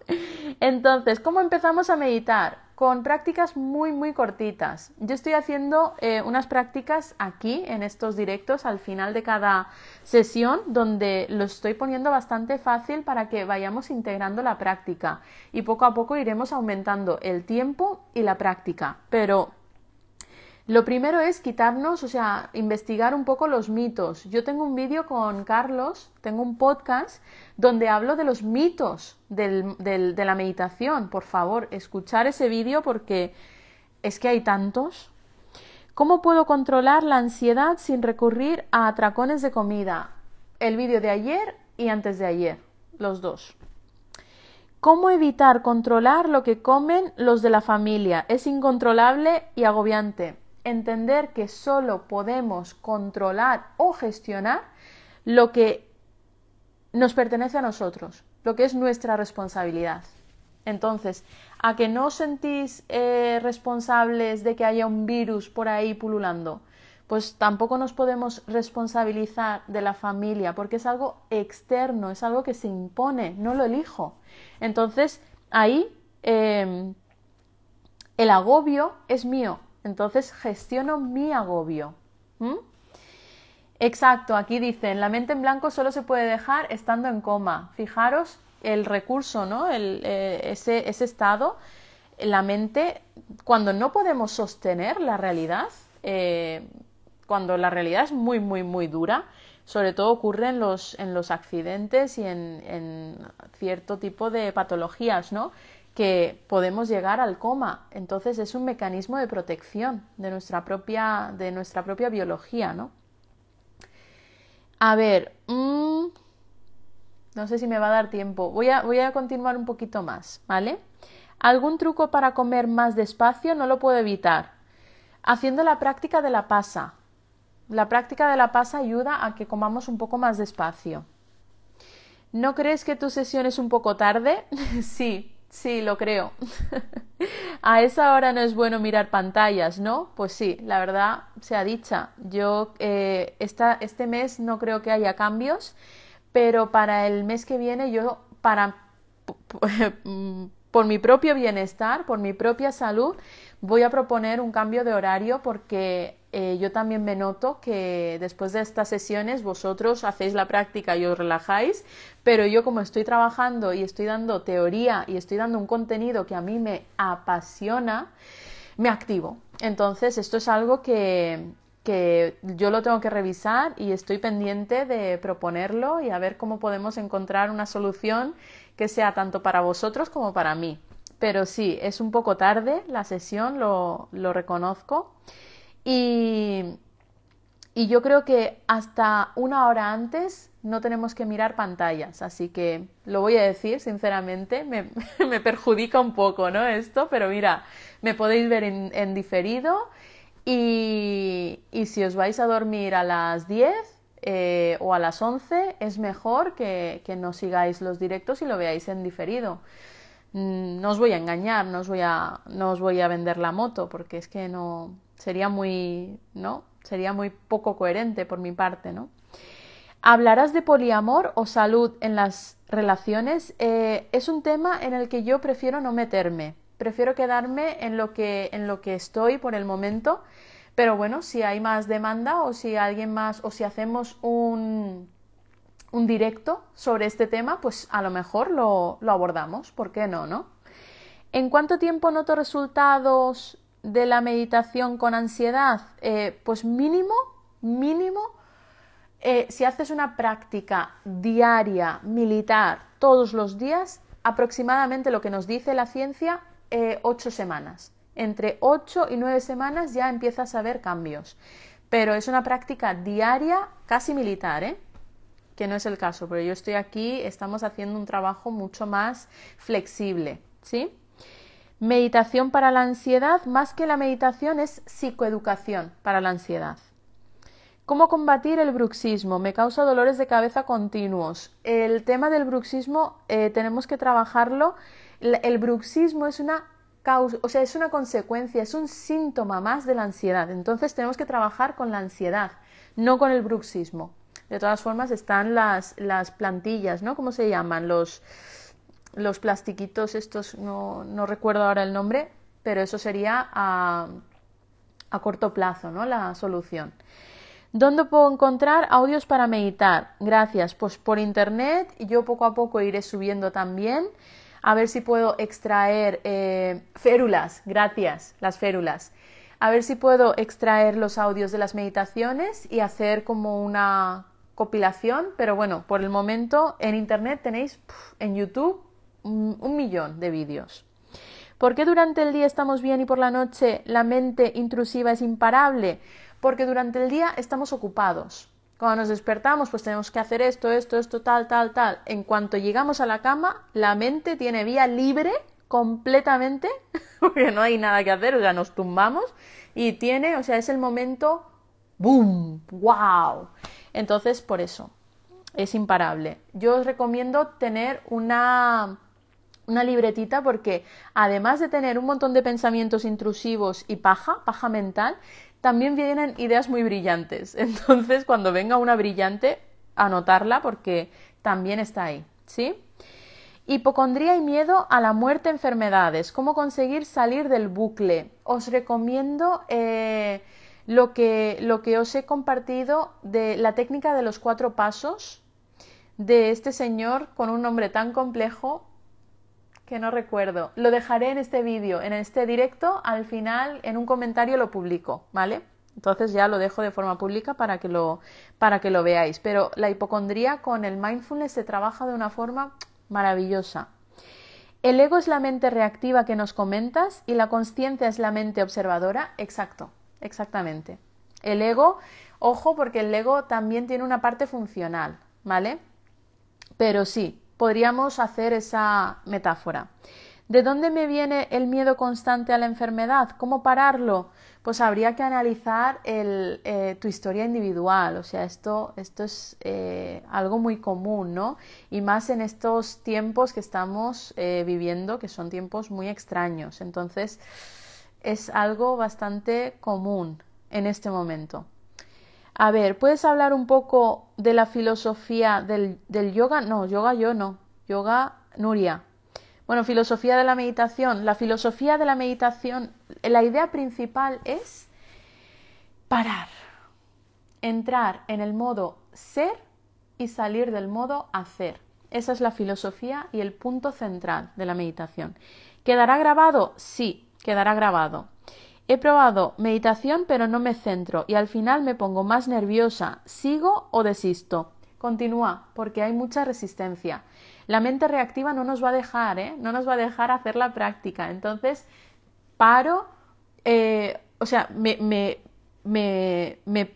A: Entonces, ¿cómo empezamos a meditar? con prácticas muy muy cortitas. Yo estoy haciendo eh, unas prácticas aquí en estos directos al final de cada sesión donde lo estoy poniendo bastante fácil para que vayamos integrando la práctica y poco a poco iremos aumentando el tiempo y la práctica. Pero lo primero es quitarnos, o sea, investigar un poco los mitos. Yo tengo un vídeo con Carlos, tengo un podcast donde hablo de los mitos de la meditación. Por favor, escuchar ese vídeo porque es que hay tantos. ¿Cómo puedo controlar la ansiedad sin recurrir a atracones de comida? El vídeo de ayer y antes de ayer, los dos. ¿Cómo evitar controlar lo que comen los de la familia? Es incontrolable y agobiante entender que solo podemos controlar o gestionar lo que nos pertenece a nosotros, lo que es nuestra responsabilidad. Entonces, ¿a que no os sentís eh, responsables de que haya un virus por ahí pululando? Pues tampoco nos podemos responsabilizar de la familia, porque es algo externo, es algo que se impone, no lo elijo. Entonces, ahí eh, el agobio es mío, entonces gestiono mi agobio. Exacto, aquí dicen, la mente en blanco solo se puede dejar estando en coma. Fijaros el recurso, ¿no? Eh, ese, estado, la mente, cuando no podemos sostener la realidad, eh, cuando la realidad es muy, muy, muy dura, sobre todo ocurre en los, en los accidentes y en, en cierto tipo de patologías, ¿no? Que podemos llegar al coma. Entonces es un mecanismo de protección de nuestra propia, de nuestra propia biología, ¿no? A ver, mm, no sé si me va a dar tiempo. Voy a, voy a continuar un poquito más, ¿vale? ¿Algún truco para comer más despacio? No lo puedo evitar. Haciendo la práctica de la pasa. La práctica de la pasa ayuda a que comamos un poco más despacio. ¿No crees que tu sesión es un poco tarde? sí, Sí, lo creo. a esa hora no es bueno mirar pantallas, ¿no? Pues sí, la verdad sea dicha. Yo eh, este mes no creo que haya cambios, pero para el mes que viene yo, para por mi propio bienestar, por mi propia salud, voy a proponer un cambio de horario porque eh, yo también me noto que después de estas sesiones vosotros hacéis la práctica y os relajáis, pero yo como estoy trabajando y estoy dando teoría y estoy dando un contenido que a mí me apasiona, me activo. Entonces esto es algo que, que yo lo tengo que revisar y estoy pendiente de proponerlo y a ver cómo podemos encontrar una solución que sea tanto para vosotros como para mí. pero sí, es un poco tarde la sesión, lo, lo reconozco. Y, yo creo que hasta una hora antes no tenemos que mirar pantallas, así que lo voy a decir sinceramente, me, perjudica un poco, ¿no? Esto, pero mira, me podéis ver en, diferido y, y, si os vais a dormir a las 10 eh, o a las 11, es mejor que, que no sigáis los directos y lo veáis en diferido. Mm, no os voy a engañar, no os voy a, no os voy a vender la moto, porque es que no sería muy, ¿no? Sería muy poco coherente por mi parte, ¿no? ¿Hablarás de poliamor o salud en las relaciones? Eh, es un tema en el que yo prefiero no meterme. Prefiero quedarme en lo que, en lo que estoy por el momento. Pero bueno, si hay más demanda o si alguien más o si hacemos un, un directo sobre este tema, pues a lo mejor lo, lo abordamos. ¿Por qué no, no? ¿En cuánto tiempo noto resultados de la meditación con ansiedad? Eh, pues mínimo, mínimo eh, si haces una práctica diaria, militar, todos los días, aproximadamente lo que nos dice la ciencia, eh, ocho semanas. Entre ocho y nueve semanas ya empiezas a ver cambios. Pero es una práctica diaria, casi militar, ¿eh? que no es el caso, pero yo estoy aquí, estamos haciendo un trabajo mucho más flexible, ¿sí? Meditación para la ansiedad, más que la meditación, es psicoeducación para la ansiedad. ¿Cómo combatir el bruxismo? Me causa dolores de cabeza continuos. El tema del bruxismo eh, tenemos que trabajarlo. El bruxismo es una causa, o sea, es una consecuencia, es un síntoma más de la ansiedad. Entonces tenemos que trabajar con la ansiedad, no con el bruxismo. De todas formas están las, las plantillas, ¿no? ¿Cómo se llaman? Los, los plastiquitos estos, no, no recuerdo ahora el nombre, pero eso sería a, a corto plazo, ¿no? La solución. ¿Dónde puedo encontrar audios para meditar? Gracias. Pues por internet yo poco a poco iré subiendo también. A ver si puedo extraer eh, férulas. Gracias, las férulas. A ver si puedo extraer los audios de las meditaciones y hacer como una compilación. Pero bueno, por el momento en internet tenéis en YouTube un, millón de vídeos. ¿Por qué durante el día estamos bien y por la noche la mente intrusiva es imparable? porque durante el día estamos ocupados. Cuando nos despertamos, pues tenemos que hacer esto, esto, esto, tal, tal, tal. En cuanto llegamos a la cama, la mente tiene vía libre completamente, porque no hay nada que hacer, o sea, nos tumbamos y tiene, o sea, es el momento, ¡boom! ¡Wow! Entonces, por eso, es imparable. Yo os recomiendo tener una, una libretita porque además de tener un montón de pensamientos intrusivos y paja, paja mental, también vienen ideas muy brillantes. Entonces, cuando venga una brillante, anotarla porque también está ahí, ¿sí? Hipocondría y miedo a la muerte, enfermedades. ¿Cómo conseguir salir del bucle? Os recomiendo eh, lo, que, lo que os he compartido de la técnica de los cuatro pasos de este señor con un nombre tan complejo que no recuerdo. Lo dejaré en este vídeo, en este directo, al final en un comentario lo publico, ¿vale? Entonces ya lo dejo de forma pública para que lo, para que lo veáis. Pero la hipocondría con el mindfulness se trabaja de una forma maravillosa. El ego es la mente reactiva que nos comentas y la consciencia es la mente observadora. Exacto, exactamente. El ego, ojo, porque el ego también tiene una parte funcional, ¿vale? Pero sí, podríamos hacer esa metáfora. ¿De dónde me viene el miedo constante a la enfermedad? ¿Cómo pararlo? Pues habría que analizar eh, tu historia individual. O sea, esto, esto es eh, algo muy común, ¿no? Y más en estos tiempos que estamos eh, viviendo, que son tiempos muy extraños. Entonces, es algo bastante común en este momento. A ver, ¿puedes hablar un poco de la filosofía del, yoga? No, yoga yo no. Yoga Nuria. Bueno, filosofía de la meditación. La filosofía de la meditación, la idea principal es parar, entrar en el modo ser y salir del modo hacer. Esa es la filosofía y el punto central de la meditación. ¿Quedará grabado? Sí, quedará grabado. He probado meditación pero no me centro y al final me pongo más nerviosa. ¿Sigo o desisto? continúa, porque hay mucha resistencia. La mente reactiva no nos va a dejar, ¿eh? No nos va a dejar hacer la práctica. Entonces, paro, eh, o sea, me, me, me, me,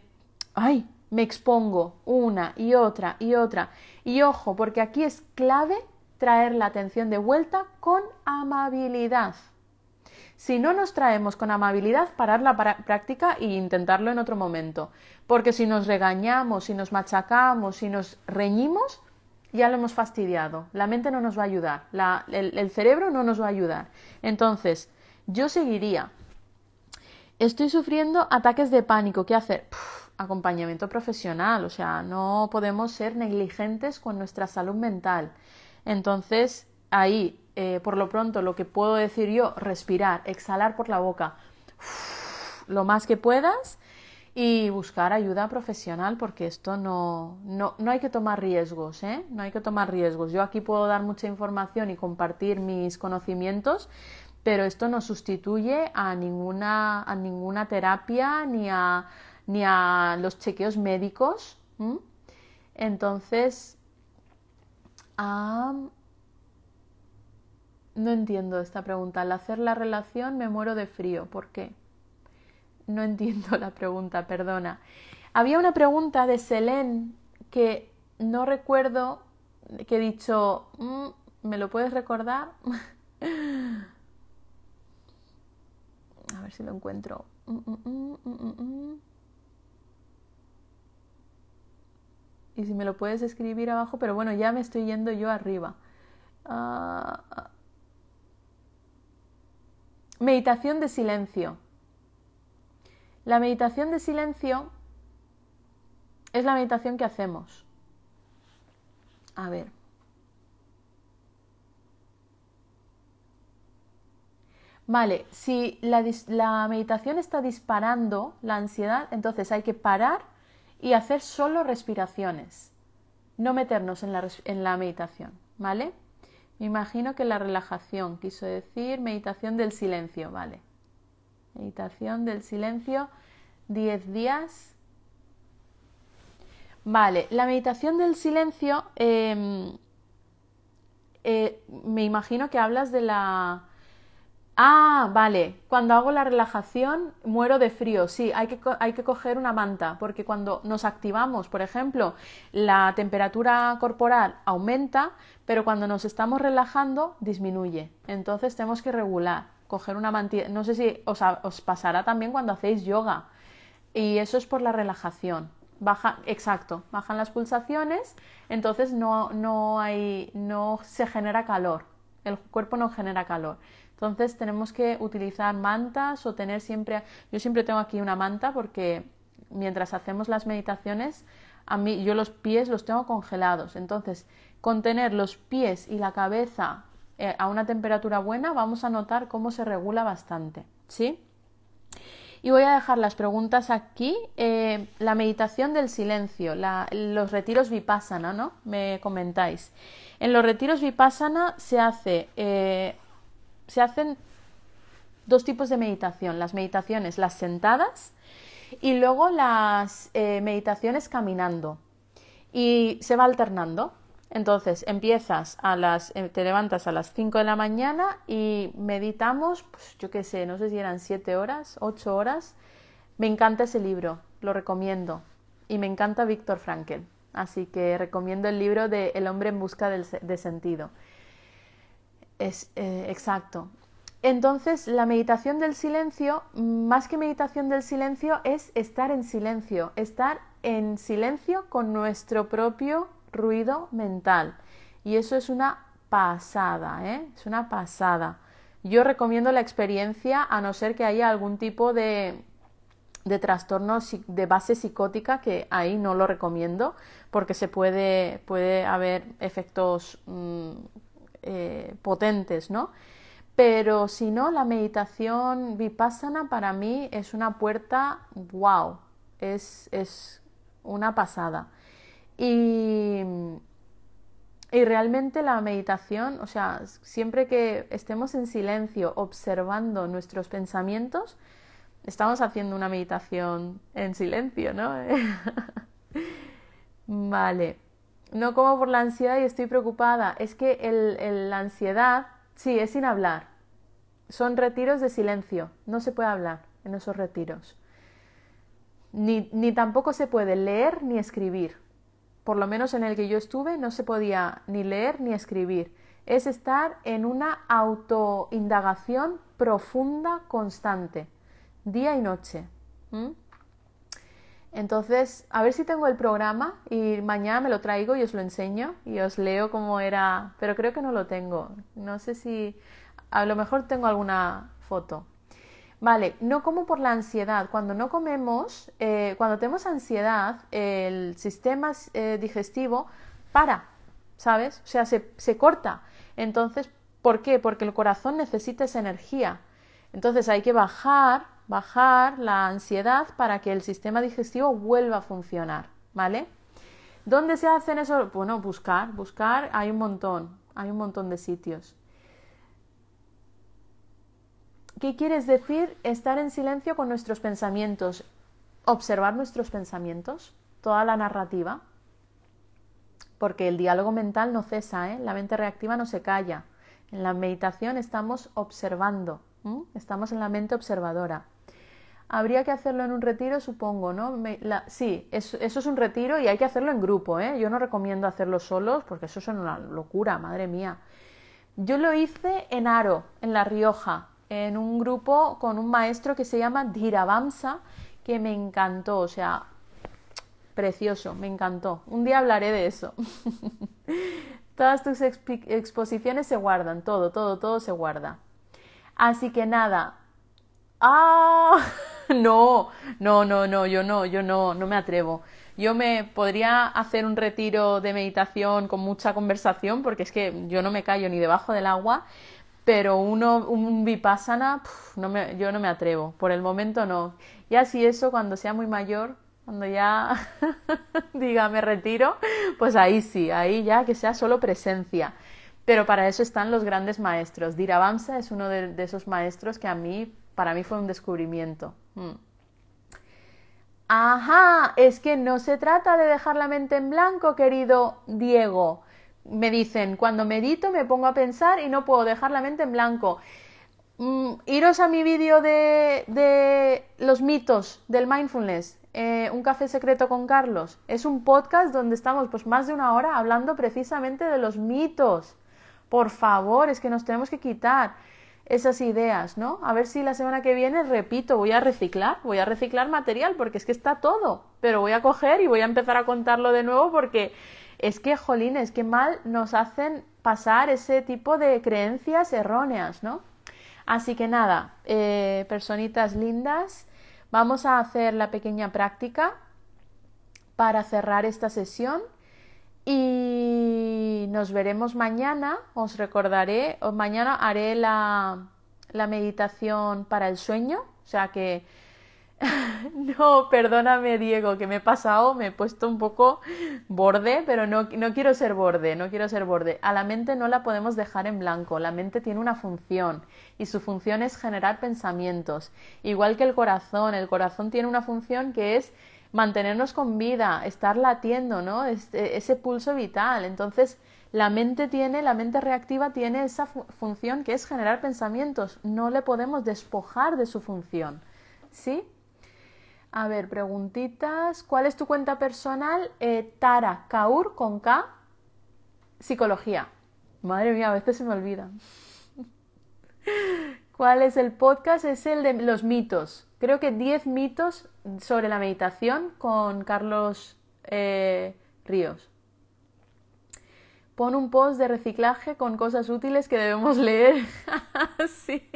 A: ay, me expongo una y otra y otra. Y ojo, porque aquí es clave traer la atención de vuelta con amabilidad. Si no nos traemos con amabilidad, parar la práctica e intentarlo en otro momento. Porque si nos regañamos, si nos machacamos, si nos reñimos, ya lo hemos fastidiado. La mente no nos va a ayudar, el, cerebro no nos va a ayudar. Entonces, yo seguiría. Estoy sufriendo ataques de pánico. ¿Qué hacer? acompañamiento profesional. O sea, no podemos ser negligentes con nuestra salud mental. Entonces, ahí eh, por lo pronto lo que puedo decir yo, respirar, exhalar por la boca lo más que puedas y buscar ayuda profesional porque esto no, no, no hay que tomar riesgos, ¿eh? No hay que tomar riesgos. Yo aquí puedo dar mucha información y compartir mis conocimientos, pero esto no sustituye a ninguna, a ninguna terapia ni a, ni a los chequeos médicos. Entonces, no entiendo esta pregunta. Al hacer la relación me muero de frío. ¿Por qué? No entiendo la pregunta, perdona. Había una pregunta de Selene que no recuerdo, que he dicho, mm, ¿me lo puedes recordar? A ver si lo encuentro. Mm, mm, y si me lo puedes escribir abajo, pero bueno, ya me estoy yendo yo arriba. Ah. Meditación de silencio. La meditación de silencio es la meditación que hacemos. A ver. Vale, si la, meditación está disparando la ansiedad, entonces hay que parar y hacer solo respiraciones, no meternos en la, en la meditación, ¿vale? Me imagino que la relajación, quiso decir meditación del silencio, vale. Meditación del silencio, 10 días. Vale, la meditación del silencio, em, eh, me imagino que hablas de la Ah, vale. Cuando hago la relajación muero de frío. Sí, hay que, hay que coger una manta, porque cuando nos activamos, por ejemplo, la temperatura corporal aumenta, pero cuando nos estamos relajando disminuye. Entonces tenemos que regular, coger una mantilla. No sé si os, os pasará también cuando hacéis yoga. Y eso es por la relajación. Baja, exacto, bajan las pulsaciones, entonces no, no, hay, no se genera calor. El cuerpo no genera calor. Entonces tenemos que utilizar mantas o tener siempre, yo siempre tengo aquí una manta porque mientras hacemos las meditaciones, a mí yo los pies los tengo congelados. Entonces, con tener los pies y la cabeza eh, a una temperatura buena, vamos a notar cómo se regula bastante, ¿sí? Y voy a dejar las preguntas aquí. Eh, la meditación del silencio, los retiros vipassana, ¿no? Me comentáis. En los retiros vipassana se hace eh, se hacen dos tipos de meditación, las meditaciones, las sentadas y luego las eh, meditaciones caminando. Y se va alternando. Entonces empiezas a las, eh, te levantas a las 5 de la mañana y meditamos, pues yo qué sé, no sé si eran 7 horas, 8 horas. Me encanta ese libro, lo recomiendo. Y me encanta Víctor Frankl. Así que recomiendo el libro de El hombre en busca de sentido. Eh, exacto. Entonces, la meditación del silencio, más que meditación del silencio, es estar en silencio, estar en silencio con nuestro propio ruido mental. Y eso es una pasada, ¿eh? Es una pasada. Yo recomiendo la experiencia a no ser que haya algún tipo de, de trastorno de base psicótica, que ahí no lo recomiendo, porque se puede, puede haber efectos mm, eh, potentes, ¿no? Pero si no, la meditación vipassana para mí es una puerta, wow, es, es una pasada. Y, y realmente la meditación, o sea, siempre que estemos en silencio observando nuestros pensamientos, estamos haciendo una meditación en silencio, ¿no? vale. No como por la ansiedad y estoy preocupada. Es que el, la ansiedad, sí, es sin hablar. Son retiros de silencio. No se puede hablar en esos retiros. Ni, ni tampoco se puede leer ni escribir. Por lo menos en el que yo estuve no se podía ni leer ni escribir. Es estar en una autoindagación profunda, constante, día y noche. Entonces, a ver si tengo el programa y mañana me lo traigo y os lo enseño y os leo cómo era, pero creo que no lo tengo. No sé si a lo mejor tengo alguna foto. Vale, no como por la ansiedad. Cuando no comemos, eh, cuando tenemos ansiedad, el sistema eh, digestivo para, ¿sabes? O sea, se, se corta. Entonces, ¿por qué? Porque el corazón necesita esa energía. Entonces hay que bajar bajar la ansiedad para que el sistema digestivo vuelva a funcionar, ¿vale? ¿Dónde se hacen eso? Bueno, buscar, buscar, hay un montón, hay un montón de sitios. ¿Qué quieres decir estar en silencio con nuestros pensamientos? Observar nuestros pensamientos, toda la narrativa, porque el diálogo mental no cesa, ¿eh? la mente reactiva no se calla. En la meditación estamos observando, estamos en la mente observadora. Habría que hacerlo en un retiro, supongo, ¿no? sí, eso, es un retiro y hay que hacerlo en grupo, ¿eh? Yo no recomiendo hacerlo solos porque eso es una locura, madre mía. Yo lo hice en Aro, en La Rioja, en un grupo con un maestro que se llama Dhiravamsa, que me encantó, o sea, precioso, me encantó. Un día hablaré de eso. Todas tus exposiciones se guardan, todo, todo, todo se guarda. Así que nada. ¡Ah! no, no, no, no, yo no, yo no, no me atrevo. Yo me podría hacer un retiro de meditación con mucha conversación, porque es que yo no me callo ni debajo del agua, pero uno, un vipassana, no me, yo no me atrevo. Por el momento no. Y así eso, cuando sea muy mayor, cuando ya diga me retiro, pues ahí sí, ahí ya que sea solo presencia. Pero para eso están los grandes maestros. Dhiravamsa es uno de esos maestros que a mí, para mí fue un descubrimiento. Mm. Ajá, es que no se trata de dejar la mente en blanco, querido Diego. Me dicen, cuando medito me pongo a pensar y no puedo dejar la mente en blanco. Mm, iros a mi vídeo de, de, los mitos del mindfulness, eh, Un café secreto con Carlos. Es un podcast donde estamos pues más de una hora hablando precisamente de los mitos. Por favor, es que nos tenemos que quitar esas ideas, ¿no? A ver si la semana que viene, repito, voy a reciclar, voy a reciclar material, porque es que está todo, pero voy a coger y voy a empezar a contarlo de nuevo porque es que, jolines, qué mal nos hacen pasar ese tipo de creencias erróneas, ¿no? Así que nada, eh, personitas lindas, vamos a hacer la pequeña práctica para cerrar esta sesión y nos veremos mañana, os recordaré, mañana haré la, la meditación para el sueño, o sea que no, perdóname Diego, que me he pasado, me he puesto un poco borde, pero no, no, quiero ser borde, no quiero ser borde. A la mente no la podemos dejar en blanco, la mente tiene una función y su función es generar pensamientos, igual que el corazón, el corazón tiene una función que es mantenernos con vida, estar latiendo, ¿no? Este, ese pulso vital. Entonces, la mente tiene, la mente reactiva tiene esa función que es generar pensamientos. No le podemos despojar de su función. ¿Sí? A ver, preguntitas. ¿Cuál es tu cuenta personal? Eh, Tara Kaur con K. Psicología. Madre mía, a veces se me olvida. ¿Cuál es el podcast? Es el de los mitos. Creo que 10 mitos sobre la meditación con Carlos eh, Ríos. Pon un post de reciclaje con cosas útiles que debemos leer. sí.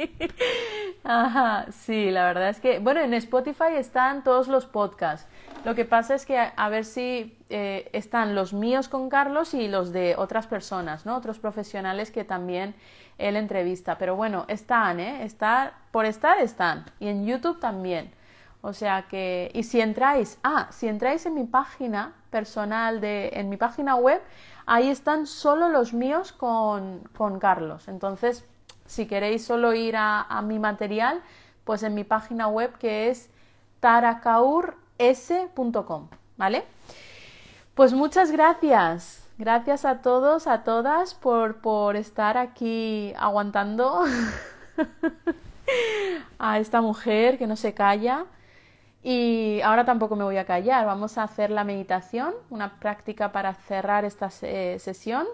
A: Sí, la verdad es que, bueno, en Spotify están todos los podcasts. Lo que pasa es que a, ver si eh, están los míos con Carlos y los de otras personas, ¿no? Otros profesionales que también él entrevista. Pero bueno, están, ¿eh? Está, por estar están. Y en YouTube también. O sea que, y si entráis, ah, si entráis en mi página personal, de, en mi página web, ahí están solo los míos con, con Carlos. Entonces, si queréis solo ir a, a, mi material, pues en mi página web que es taracaurs.com, ¿vale? Pues muchas gracias Gracias a todos, a todas por, por estar aquí aguantando a esta mujer que no se calla. Y ahora tampoco me voy a callar. Vamos a hacer la meditación, una práctica para cerrar esta sesión.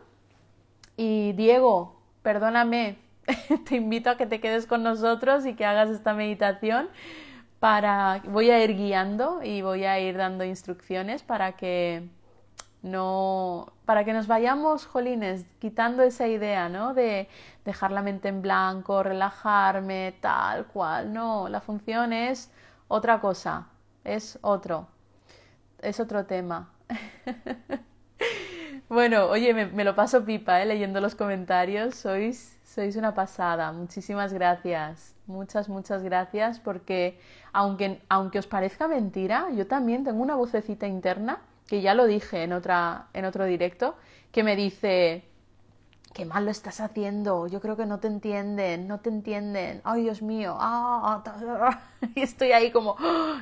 A: Y Diego, perdóname, te invito a que te quedes con nosotros y que hagas esta meditación para voy a ir guiando y voy a ir dando instrucciones para que no para que nos vayamos, jolines, quitando esa idea, ¿no? De dejar la mente en blanco, relajarme, tal cual. No, la función es otra cosa, es otro, es otro tema. bueno, oye, me, lo paso pipa, ¿eh? Leyendo los comentarios, sois, sois una pasada. Muchísimas gracias, muchas, muchas gracias, porque aunque, aunque os parezca mentira, yo también tengo una vocecita interna que ya lo dije en, otra, en otro directo, que me dice, qué mal lo estás haciendo, yo creo que no te entienden, no te entienden, ay Dios mío, ah, y estoy ahí como,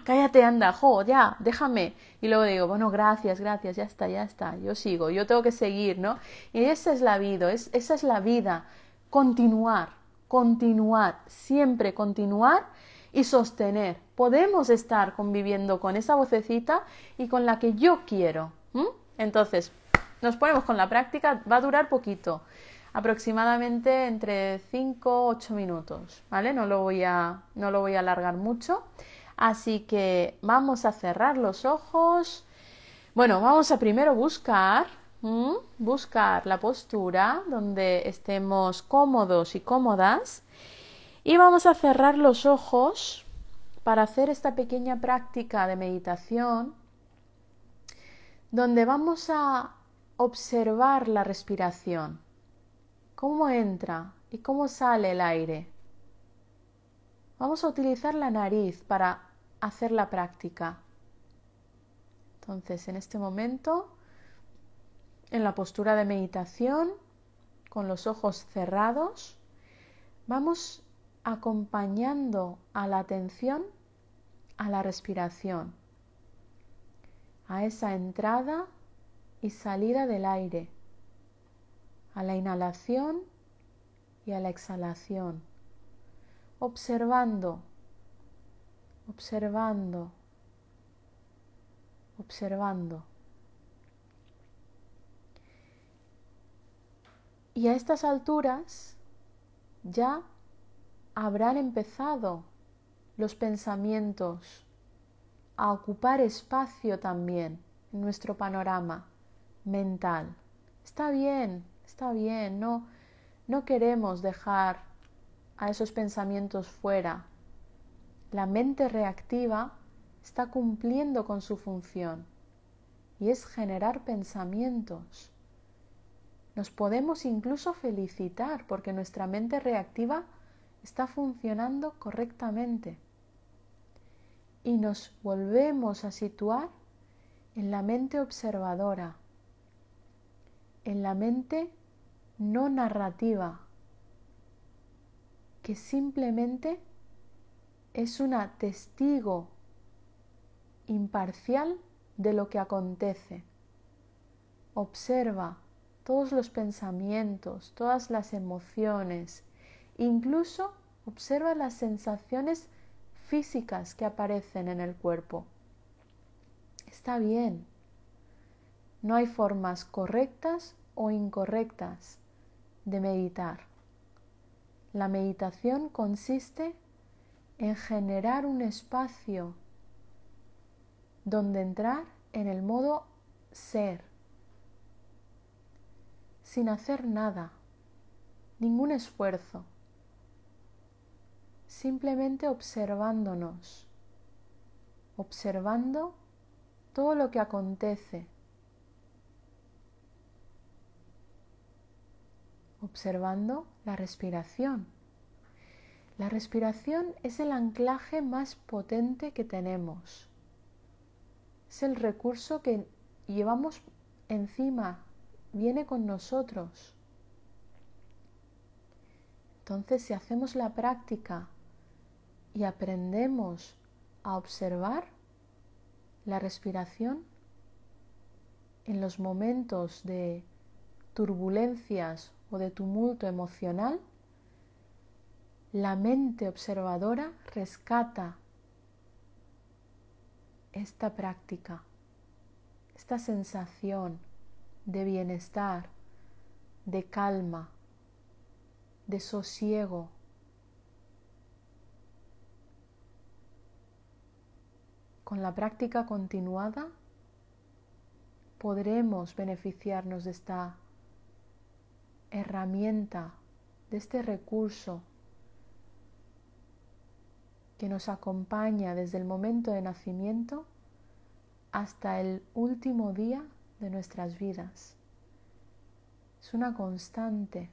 A: cállate, anda, jo, ya, déjame. Y luego digo, bueno, gracias, gracias, ya está, ya está, yo sigo, yo tengo que seguir, ¿no? Y esa es la vida, es, esa es la vida, continuar, continuar, siempre continuar y sostener. Podemos estar conviviendo con esa vocecita y con la que yo quiero. Entonces, nos ponemos con la práctica, va a durar poquito, aproximadamente entre 5 o 8 minutos, ¿vale? No lo, voy a, no lo voy a alargar mucho. Así que vamos a cerrar los ojos. Bueno, vamos a primero buscar, buscar la postura donde estemos cómodos y cómodas y vamos a cerrar los ojos para hacer esta pequeña práctica de meditación donde vamos a observar la respiración, cómo entra y cómo sale el aire. Vamos a utilizar la nariz para hacer la práctica. Entonces, en este momento, en la postura de meditación, con los ojos cerrados, vamos acompañando a la atención a la respiración, a esa entrada y salida del aire, a la inhalación y a la exhalación, observando, observando, observando. Y a estas alturas ya habrán empezado los pensamientos a ocupar espacio también en nuestro panorama mental. Está bien, está bien, no, no queremos dejar a esos pensamientos fuera. La mente reactiva está cumpliendo con su función y es generar pensamientos. Nos podemos incluso felicitar porque nuestra mente reactiva está funcionando correctamente. Y nos volvemos a situar en la mente observadora, en la mente no narrativa, que simplemente es una testigo imparcial de lo que acontece. Observa todos los pensamientos, todas las emociones, Incluso observa las sensaciones físicas que aparecen en el cuerpo. Está bien. No hay formas correctas o incorrectas de meditar. La meditación consiste en generar un espacio donde entrar en el modo ser, sin hacer nada, ningún esfuerzo simplemente observándonos, observando todo lo que acontece, observando la respiración. La respiración es el anclaje más potente que tenemos. Es el recurso que llevamos encima, viene con nosotros. Entonces, si hacemos la práctica y aprendemos a observar la respiración en los momentos de turbulencias o de tumulto emocional, la mente observadora rescata esta práctica, esta sensación de bienestar, de calma, de sosiego. Con la práctica continuada podremos beneficiarnos de esta herramienta, de este recurso que nos acompaña desde el momento de nacimiento hasta el último día de nuestras vidas. Es una constante.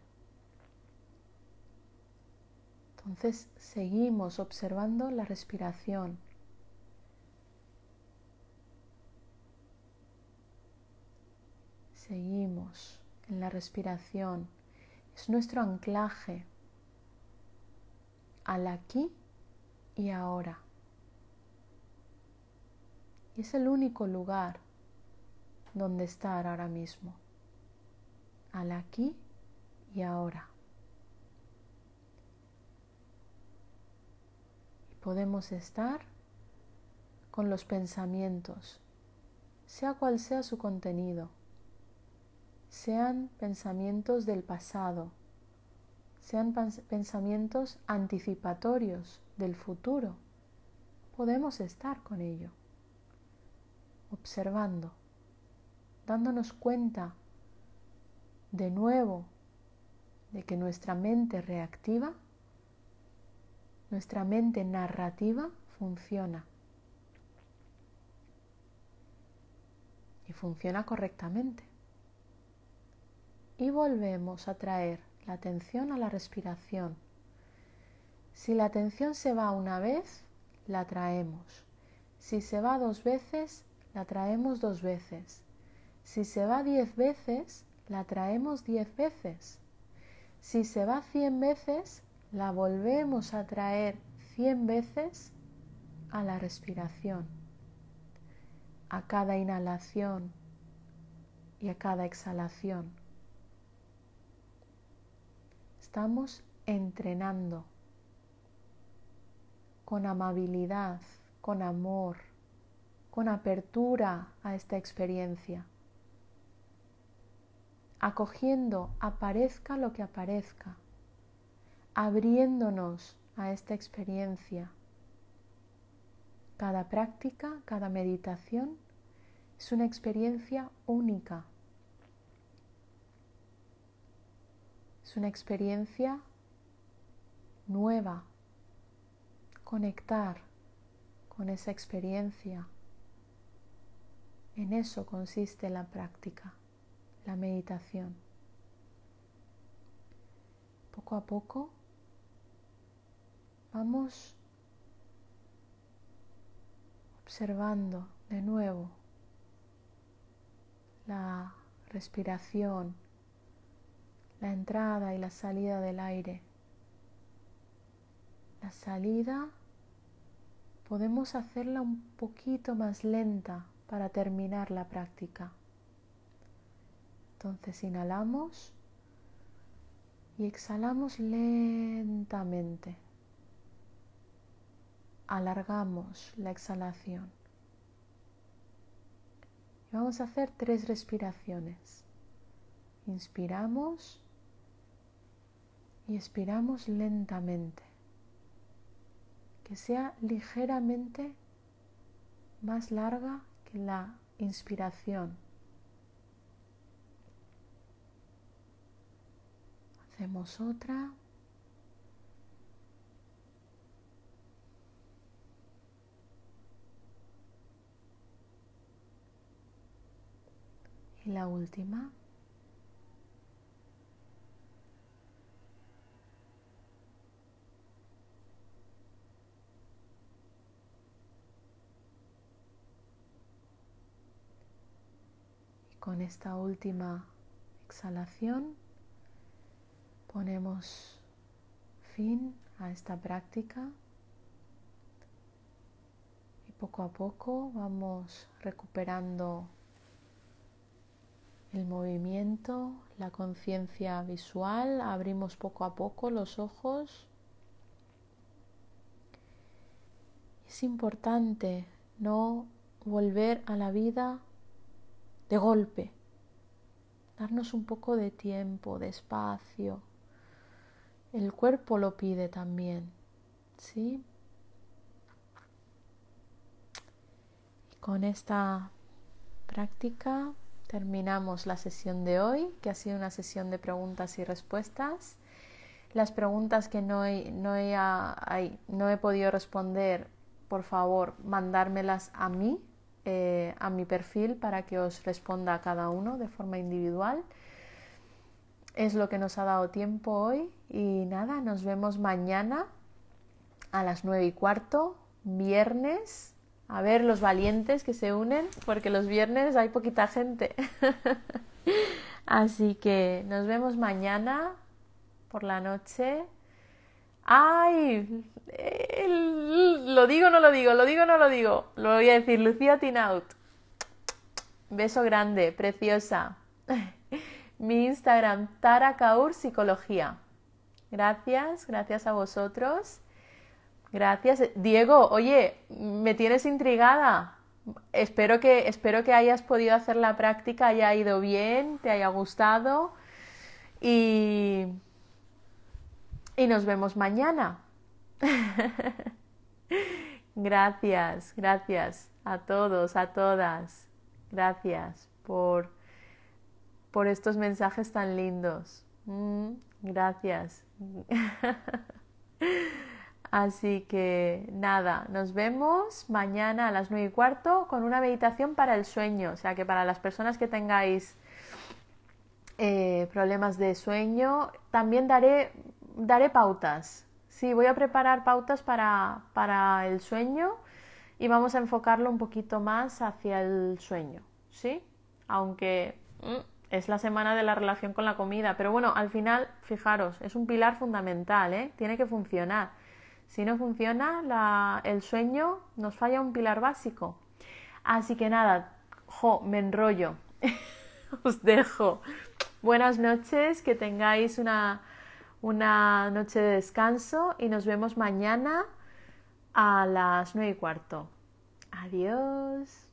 A: Entonces seguimos observando la respiración. Seguimos en la respiración. Es nuestro anclaje al aquí y ahora. Y es el único lugar donde estar ahora mismo, al aquí y ahora. Y podemos estar con los pensamientos, sea cual sea su contenido, sean pensamientos del pasado, sean pensamientos anticipatorios del futuro, podemos estar con ello, observando, dándonos cuenta de nuevo de que nuestra mente reactiva, nuestra mente narrativa funciona. Y funciona correctamente. Y volvemos a traer la atención a la respiración si la atención se va una vez, la traemos. Si se va dos veces, la traemos dos veces. Si se va diez veces, la traemos diez veces. Si se va cien veces, la volvemos a traer cien veces a la respiración, a cada inhalación y a cada exhalación. Estamos entrenando con amabilidad, con amor, con apertura a esta experiencia, acogiendo aparezca lo que aparezca, abriéndonos a esta experiencia. Cada práctica, cada meditación es una experiencia única. Es una experiencia nueva, conectar con esa experiencia. En eso consiste la práctica, la meditación. Poco a poco vamos observando de nuevo la respiración, la entrada y la salida del aire. La salida podemos hacerla un poquito más lenta para terminar la práctica. Entonces inhalamos y exhalamos lentamente. Alargamos la exhalación. Y vamos a hacer tres respiraciones. Inspiramos y expiramos lentamente que sea ligeramente más larga que la inspiración. Hacemos otra. Y la última. Con esta última exhalación ponemos fin a esta práctica y poco a poco vamos recuperando el movimiento, la conciencia visual, abrimos poco a poco los ojos. Es importante no volver a la vida de golpe, darnos un poco de tiempo, de espacio. El cuerpo lo pide también, ¿sí? Y con esta práctica terminamos la sesión de hoy, que ha sido una sesión de preguntas y respuestas. Las preguntas que no he, no no he podido responder, por favor, mandármelas a mí, eh, a mi perfil, para que os responda a cada uno de forma individual. Es lo que nos ha dado tiempo hoy y nada, nos vemos mañana a las nueve y cuarto, viernes a ver los valientes que se unen, porque los viernes hay poquita gente. Así que nos vemos mañana por la noche. ¡Ay! Lo digo, no lo digo, lo digo, no lo digo. Lo voy a decir, Lucía Tinaut. Beso grande, preciosa. Mi Instagram, Tara Kaur Psicología. Gracias, gracias a vosotros. Gracias. Diego, oye, me tienes intrigada. Espero que, espero que hayas podido hacer la práctica, haya ido bien, te haya gustado y, y nos vemos mañana. gracias, gracias a todos, a todas. Gracias por, por estos mensajes tan lindos. Mm, gracias. Así que nada, nos vemos mañana a las nueve y cuarto con una meditación para el sueño. O sea que para las personas que tengáis eh, problemas de sueño, también daré, daré pautas. Sí, voy a preparar pautas para, para el sueño y vamos a enfocarlo un poquito más hacia el sueño. ¿Sí? Aunque mm, es la semana de la relación con la comida. Pero bueno, al final, fijaros, es un pilar fundamental, ¿eh? Tiene que funcionar. Si no funciona el sueño, nos falla un pilar básico. Así que nada, jo, me enrollo. Os dejo. Buenas noches, que tengáis una, una noche de descanso y nos vemos mañana a las nueve y cuarto. Adiós.